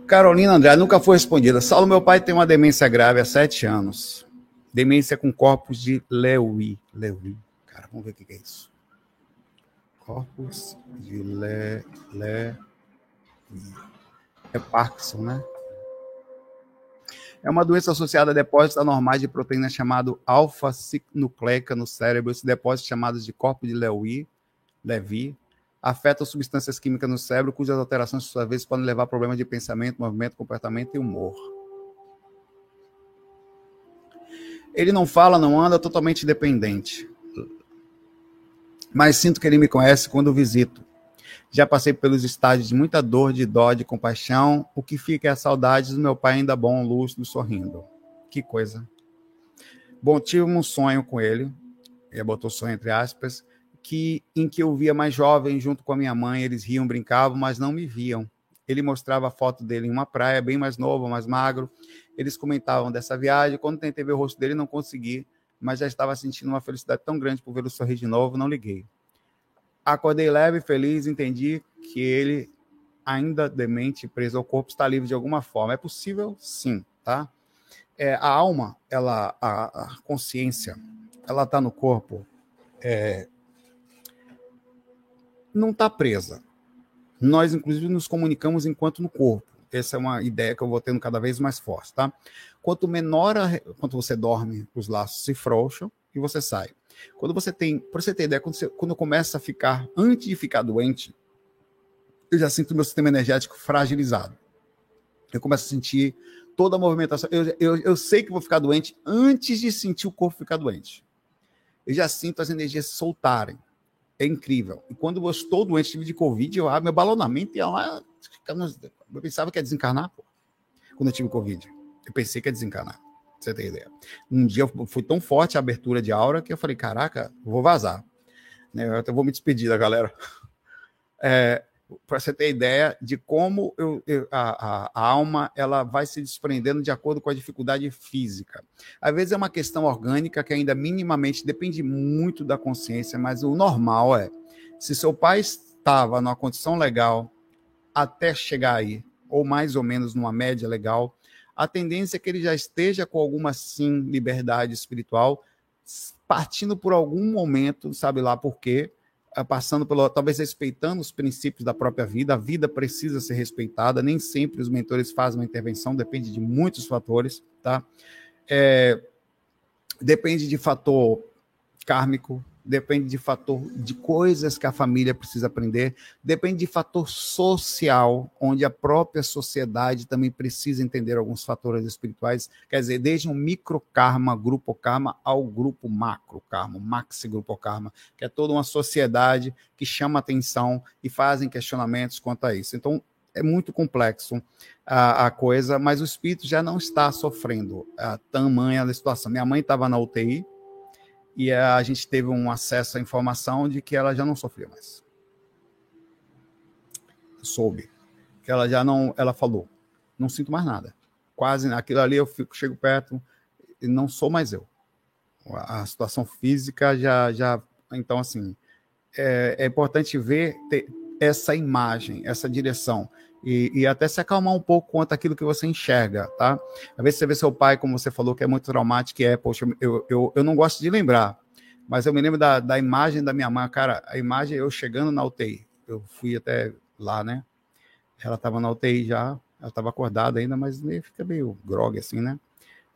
Carolina André, nunca foi respondida. Saulo, meu pai tem uma demência grave há sete anos. Demência com corpos de Lewy. Lewy. Cara, vamos ver o que é isso. Corpos de Le... Le... É Parkinson, né? É uma doença associada a depósitos anormais de proteína chamado alfa-nucleica no cérebro. Esse depósito chamados de corpo de Lewy, Levi, afetam substâncias químicas no cérebro, cujas alterações, por sua vez, podem levar a problemas de pensamento, movimento, comportamento e humor. Ele não fala, não anda, totalmente dependente. Mas sinto que ele me conhece quando visito. Já passei pelos estágios de muita dor, de dó, de compaixão. O que fica é a saudade do meu pai ainda bom, lúcido, sorrindo. Que coisa. Bom, tive um sonho com ele. Ele botou sonho entre aspas que em que eu via mais jovem junto com a minha mãe, eles riam, brincavam, mas não me viam. Ele mostrava a foto dele em uma praia, bem mais novo, mais magro. Eles comentavam dessa viagem. Quando tentei ver o rosto dele, não consegui, mas já estava sentindo uma felicidade tão grande por vê-lo sorrir de novo, não liguei. Acordei leve feliz, entendi que ele, ainda demente, preso ao corpo, está livre de alguma forma. É possível? Sim, tá? É, a alma, ela, a, a consciência, ela está no corpo é, não está presa. Nós, inclusive, nos comunicamos enquanto no corpo. Essa é uma ideia que eu vou tendo cada vez mais forte, tá? Quanto menor, a, quanto você dorme, os laços se frouxam e você sai. Quando você tem, para você ter ideia, quando, você, quando começa a ficar, antes de ficar doente, eu já sinto meu sistema energético fragilizado. Eu começo a sentir toda a movimentação. Eu, eu, eu sei que vou ficar doente antes de sentir o corpo ficar doente. Eu já sinto as energias soltarem. É incrível. E quando eu estou doente, tive de Covid, eu abro meu balonamento e lá. Eu pensava que ia desencarnar, pô. Quando eu tive Covid. Eu pensei que ia desencarnar. Você ter ideia. Um dia foi tão forte a abertura de aura que eu falei: caraca, vou vazar. Né, eu até vou me despedir da galera. *laughs* É, para você ter ideia de como eu, eu, a, a, alma ela vai se desprendendo de acordo com a dificuldade física. Às vezes é uma questão orgânica que ainda minimamente depende muito da consciência, mas o normal é, se seu pai estava numa condição legal até chegar aí, ou mais ou menos numa média legal, a tendência é que ele já esteja com alguma, sim, liberdade espiritual, partindo por algum momento, sabe lá por quê, eh, passando pelo, talvez respeitando os princípios da própria vida. A vida precisa ser respeitada. Nem sempre os mentores fazem uma intervenção, depende de muitos fatores, tá? É, depende de fator kármico, depende de fator de coisas que a família precisa aprender, depende de fator social, onde a própria sociedade também precisa entender alguns fatores espirituais, quer dizer, desde um micro karma, grupo karma, ao grupo macro karma, maxi grupo karma, que é toda uma sociedade que chama atenção e fazem questionamentos quanto a isso. Então, é muito complexo a, a coisa, mas o espírito já não está sofrendo a tamanha situação. Minha mãe estava na UTI, e a gente teve um acesso à informação de que ela já não sofria mais. Soube que ela já não, ela falou, não sinto mais nada. Quase aquilo ali eu fico, chego perto e não sou mais eu. A, situação física já, já, então assim, é, é importante ver essa imagem, essa direção e, e, até se acalmar um pouco quanto aquilo que você enxerga, tá? Às vezes você vê seu pai, como você falou, que é muito traumático, é, poxa, eu, eu, eu não gosto de lembrar, mas eu me lembro da, da imagem da minha mãe, cara, a imagem eu chegando na UTI, eu fui até lá, né? Ela estava na UTI já, ela estava acordada ainda, mas meio, fica meio grog assim, né?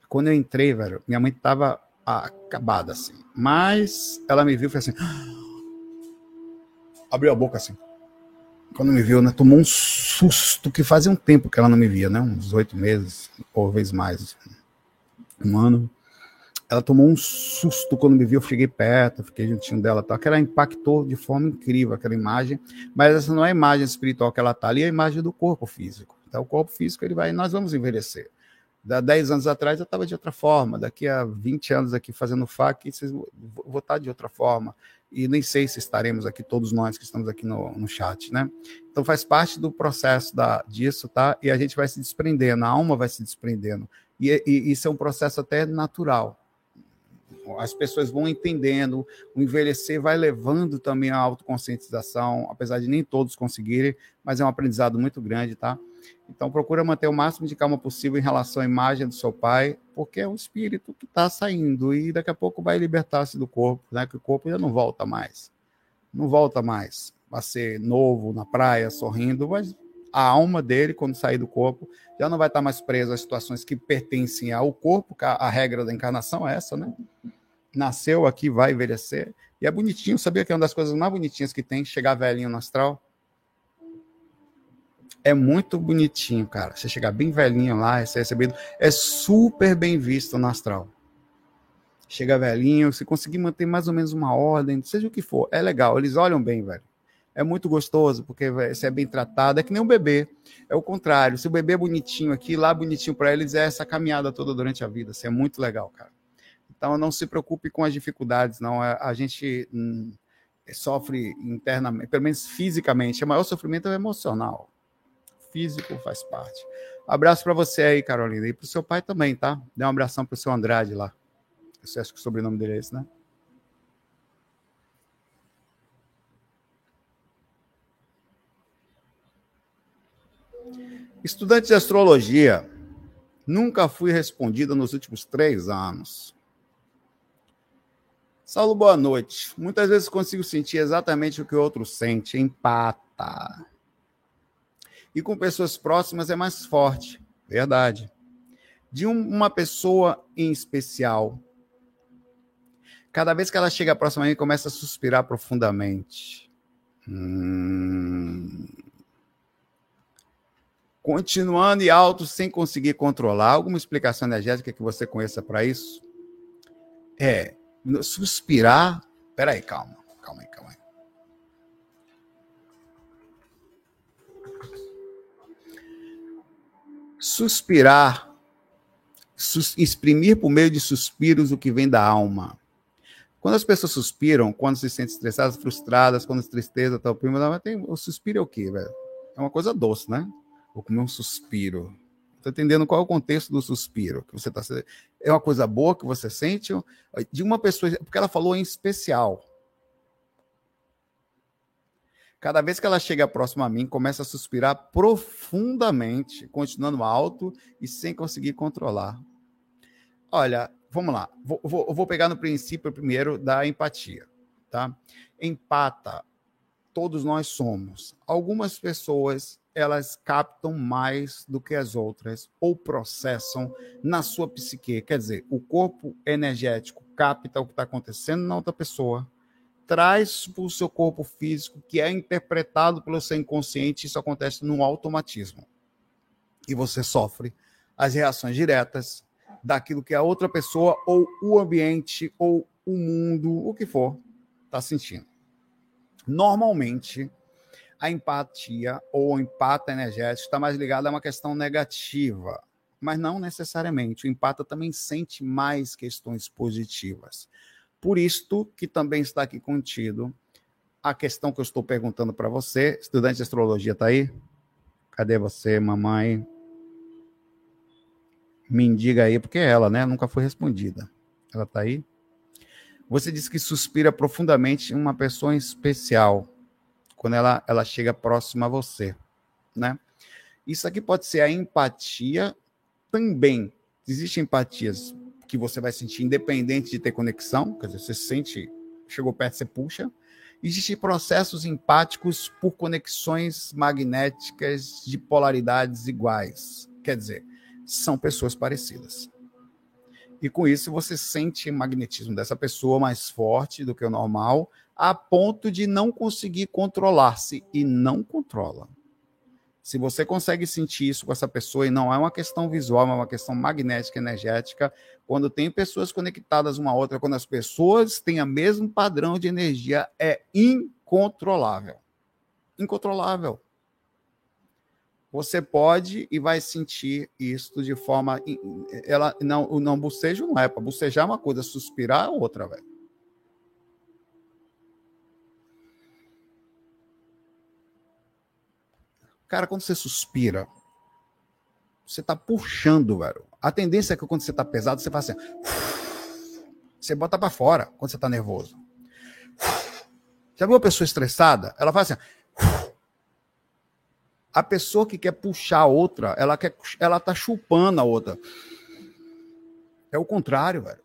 Quando eu entrei, velho, minha mãe estava acabada assim, mas ela me viu e falou assim, abriu a boca assim quando me viu, né, tomou um susto que fazia um tempo que ela não me via, né? Uns oito meses, ou talvez mais, um ano. Ela tomou um susto quando me viu, eu cheguei perto, fiquei juntinho dela, tal, que ela impactou de forma incrível aquela imagem, mas essa não é a imagem espiritual que ela tá ali, é a imagem do corpo físico. Então, o corpo físico, ele vai, nós vamos envelhecer. Da 10 anos atrás eu estava de outra forma, daqui a 20 anos aqui fazendo FAC, vocês vou estar de outra forma e nem sei se estaremos aqui, todos nós que estamos aqui no, no chat, né? Então faz parte do processo da, disso, tá? E a gente vai se desprendendo, a alma vai se desprendendo. E, e isso é um processo até natural. As pessoas vão entendendo, o envelhecer vai levando também a autoconscientização, apesar de nem todos conseguirem, mas é um aprendizado muito grande, tá? Então, procura manter o máximo de calma possível em relação à imagem do seu pai, porque é o espírito que está saindo e daqui a pouco vai libertar-se do corpo, né? Que o corpo já não volta mais. Não volta mais a ser novo na praia, sorrindo, mas a alma dele, quando sair do corpo, já não vai estar mais presa às situações que pertencem ao corpo, a regra da encarnação é essa, né? Nasceu aqui, vai envelhecer. E é bonitinho, sabia que é uma das coisas mais bonitinhas que tem, chegar velhinho no astral? É muito bonitinho, cara. Você chegar bem velhinho lá, ser recebido, é super bem visto no astral. Chega velhinho, se conseguir manter mais ou menos uma ordem, seja o que for, é legal. Eles olham bem, velho. É muito gostoso, porque você é bem tratado. É que nem um bebê. É o contrário. Se o bebê é bonitinho aqui, lá bonitinho para eles, é essa caminhada toda durante a vida. Isso é muito legal, cara. Então não se preocupe com as dificuldades, não. É, a gente hum, sofre internamente, pelo menos fisicamente. O maior sofrimento é emocional físico faz parte. Abraço para você aí, Carolina, e para o seu pai também, tá? Dê um abração para o seu Andrade lá. Eu acho que o sobrenome dele é esse, né? Estudante de astrologia, nunca fui respondida nos últimos três anos. Saulo, boa noite. Muitas vezes consigo sentir exatamente o que o outro sente, empata. E com pessoas próximas é mais forte, verdade. De um, uma pessoa em especial, cada vez que ela chega próxima a mim, começa a suspirar profundamente. Hum... Continuando e alto sem conseguir controlar. Alguma explicação energética que você conheça para isso? É suspirar. Peraí, calma, Suspirar, sus, exprimir por meio de suspiros o que vem da alma. Quando as pessoas suspiram, quando se sentem estressadas, frustradas, quando tristeza está oprimindo, tem, o suspiro é o quê, velho? É uma coisa doce, né? Vou comer um suspiro. Estou entendendo qual é o contexto do suspiro que você está É uma coisa boa que você sente de uma pessoa, porque ela falou em especial. Cada vez que ela chega próximo a mim, começa a suspirar profundamente, continuando alto e sem conseguir controlar. Olha, vamos lá. Vou, vou, vou pegar no princípio primeiro da empatia, tá? Empata. Todos nós somos. Algumas pessoas elas captam mais do que as outras ou processam na sua psique. Quer dizer, o corpo energético capta o que está acontecendo na outra pessoa, traz para o seu corpo físico, que é interpretado pelo seu inconsciente, isso acontece no automatismo. E você sofre as reações diretas daquilo que a outra pessoa, ou o ambiente, ou o mundo, o que for, está sentindo. Normalmente, a empatia ou o empata energético está mais ligado a uma questão negativa, mas não necessariamente. O empata também sente mais questões positivas. Por isto que também está aqui contido a questão que eu estou perguntando para você. Estudante de astrologia está aí? Cadê você, mamãe? Me diga aí, porque é ela, né? Nunca foi respondida. Ela está aí? Você disse que suspira profundamente uma pessoa especial quando ela, ela chega próxima a você, né? Isso aqui pode ser a empatia também. Existem empatias que você vai sentir independente de ter conexão, quer dizer, você sente, chegou perto, você puxa. Existem processos empáticos por conexões magnéticas de polaridades iguais. Quer dizer, são pessoas parecidas. E com isso você sente o magnetismo dessa pessoa mais forte do que o normal, a ponto de não conseguir controlar-se e não controla. Se você consegue sentir isso com essa pessoa, e não é uma questão visual, é uma questão magnética, energética, quando tem pessoas conectadas uma a outra, quando as pessoas têm o mesmo padrão de energia, é incontrolável. Incontrolável. Você pode e vai sentir isso de forma. Ela, não, não bocejo não é. Para bocejar é uma coisa, suspirar é outra, velho. Cara, quando você suspira, você está puxando, velho. A tendência é que quando você está pesado, você faz assim. *sniffs* Você bota para fora quando você está nervoso. Já viu uma pessoa estressada? Ela faz assim. A pessoa que quer puxar a outra, ela quer, ela tá chupando a outra. É o contrário, velho.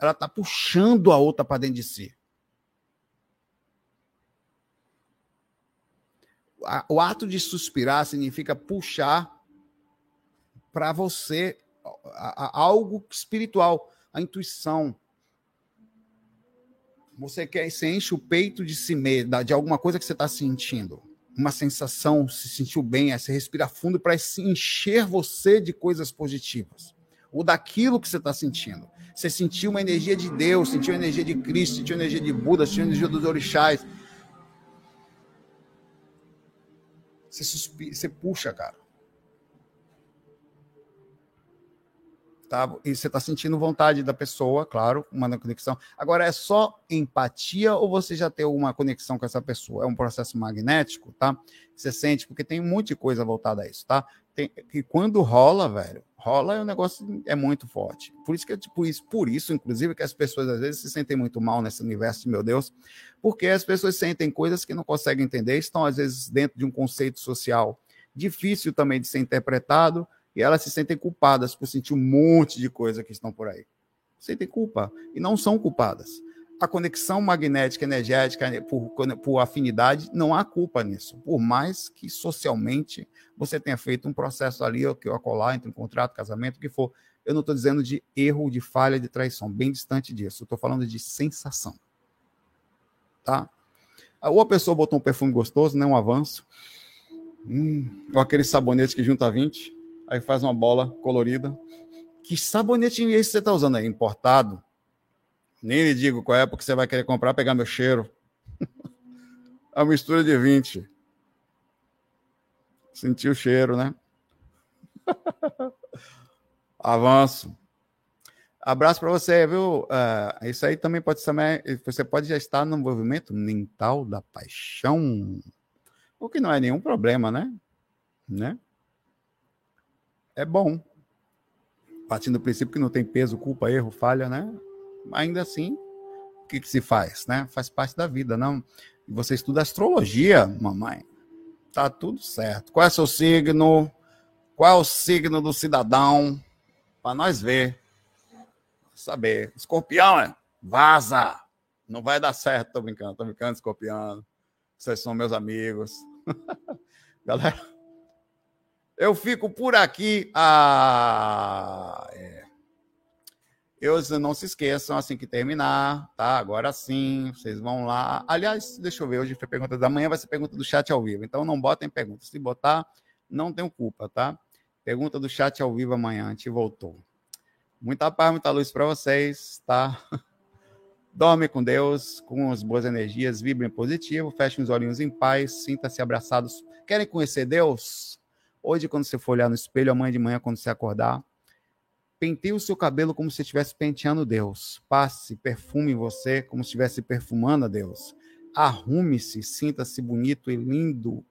Ela tá puxando a outra para dentro de si. O ato de suspirar significa puxar para você algo espiritual, a intuição. Você quer, você enche o peito de si mesmo, de alguma coisa que você está sentindo, uma sensação, se sentiu bem, você respira fundo para encher você de coisas positivas, ou daquilo que você está sentindo. Você sentiu uma energia de Deus, sentiu a energia de Cristo, sentiu a energia de Buda, sentiu a energia dos orixás Você, suspira, você puxa, cara. Tá? E você está sentindo vontade da pessoa, claro, uma conexão. Agora, é só empatia ou você já tem uma conexão com essa pessoa? É um processo magnético, tá? Você sente, porque tem um monte de coisa voltada a isso, tá? Tem, e quando rola, velho, rola é um negócio é muito forte. Por isso que tipo isso, por isso, inclusive, que as pessoas às vezes se sentem muito mal nesse universo, meu Deus, porque as pessoas sentem coisas que não conseguem entender, estão às vezes dentro de um conceito social difícil também de ser interpretado, e elas se sentem culpadas por sentir um monte de coisa que estão por aí. Sentem culpa e não são culpadas a conexão magnética energética né, por, por afinidade, não há culpa nisso. Por mais que socialmente você tenha feito um processo ali, ou que acolá, entre um contrato, casamento, o que for. Eu não estou dizendo de erro, de falha, de traição, bem distante disso. Eu estou falando de sensação. Tá? Ou a pessoa botou um perfume gostoso, né, um avanço, Hum, ou aquele sabonete que junta 20, aí faz uma bola colorida. Que sabonete é esse que você está usando aí? Importado? Nem lhe digo qual é, porque você vai querer comprar, pegar meu cheiro. *laughs* A mistura de 20. Sentiu o cheiro, né? *laughs* Avanço. Abraço para você, viu? Uh, isso aí também pode ser. Você pode já estar no movimento mental da paixão. O que não é nenhum problema, né? né? É bom. Partindo do princípio que não tem peso, culpa, erro, falha, né? Ainda assim, o que, que se faz, né? Faz parte da vida, não? Você estuda astrologia, mamãe. Tá tudo certo. Qual é o seu signo? Qual é o signo do cidadão? Para nós ver. Saber. Escorpião, é? Vaza! Não vai dar certo, tô brincando, tô brincando, escorpião. Vocês são meus amigos. *laughs* Galera, eu fico por aqui. Ah, é. Eu, não se esqueçam, assim que terminar, tá? Agora sim, vocês vão lá. Aliás, deixa eu ver, hoje foi pergunta da manhã, vai ser pergunta do chat ao vivo. Então não botem perguntas. Se botar, não tenho culpa, tá? Pergunta do chat ao vivo amanhã, a gente voltou. Muita paz, muita luz para vocês, tá? *laughs* Dorme com Deus, com as boas energias, vibrem positivo, fechem os olhinhos em paz, sinta-se abraçados. Querem conhecer Deus? Hoje, quando você for olhar no espelho, amanhã de manhã, quando você acordar, penteie o seu cabelo como se estivesse penteando Deus. Passe perfume em você como se estivesse perfumando a Deus. Arrume-se, sinta-se bonito e lindo,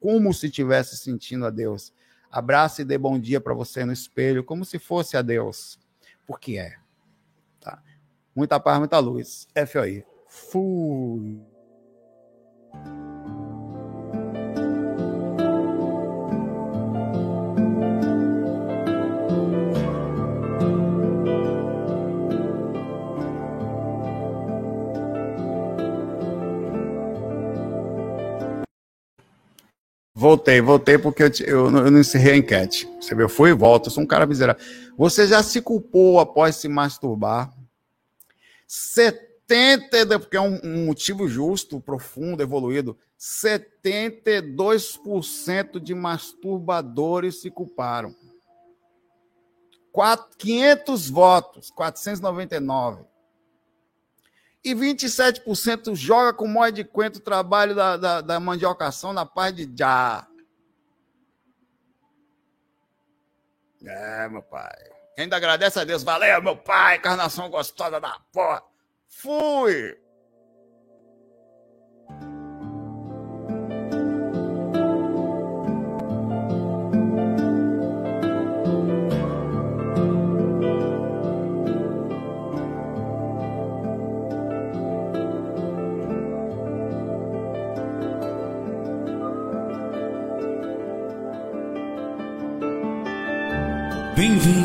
como se estivesse sentindo a Deus. Abrace e dê bom dia para você no espelho, como se fosse a Deus. Porque é. Tá? Muita paz, muita luz. FOI. Fui. Voltei, voltei porque eu, eu, eu, não encerrei a enquete. Você viu? Eu fui e volto. Eu sou um cara miserável. Você já se culpou após se masturbar? 70, porque é um, um motivo justo, profundo, evoluído. 72% de masturbadores se culparam. 4, 500 votos, 499 e 27% joga com mó de quento o trabalho da, da, da, mandiocação na paz de já. É, meu pai. Ainda agradece a Deus. Valeu, meu pai. Encarnação gostosa da porra. Fui.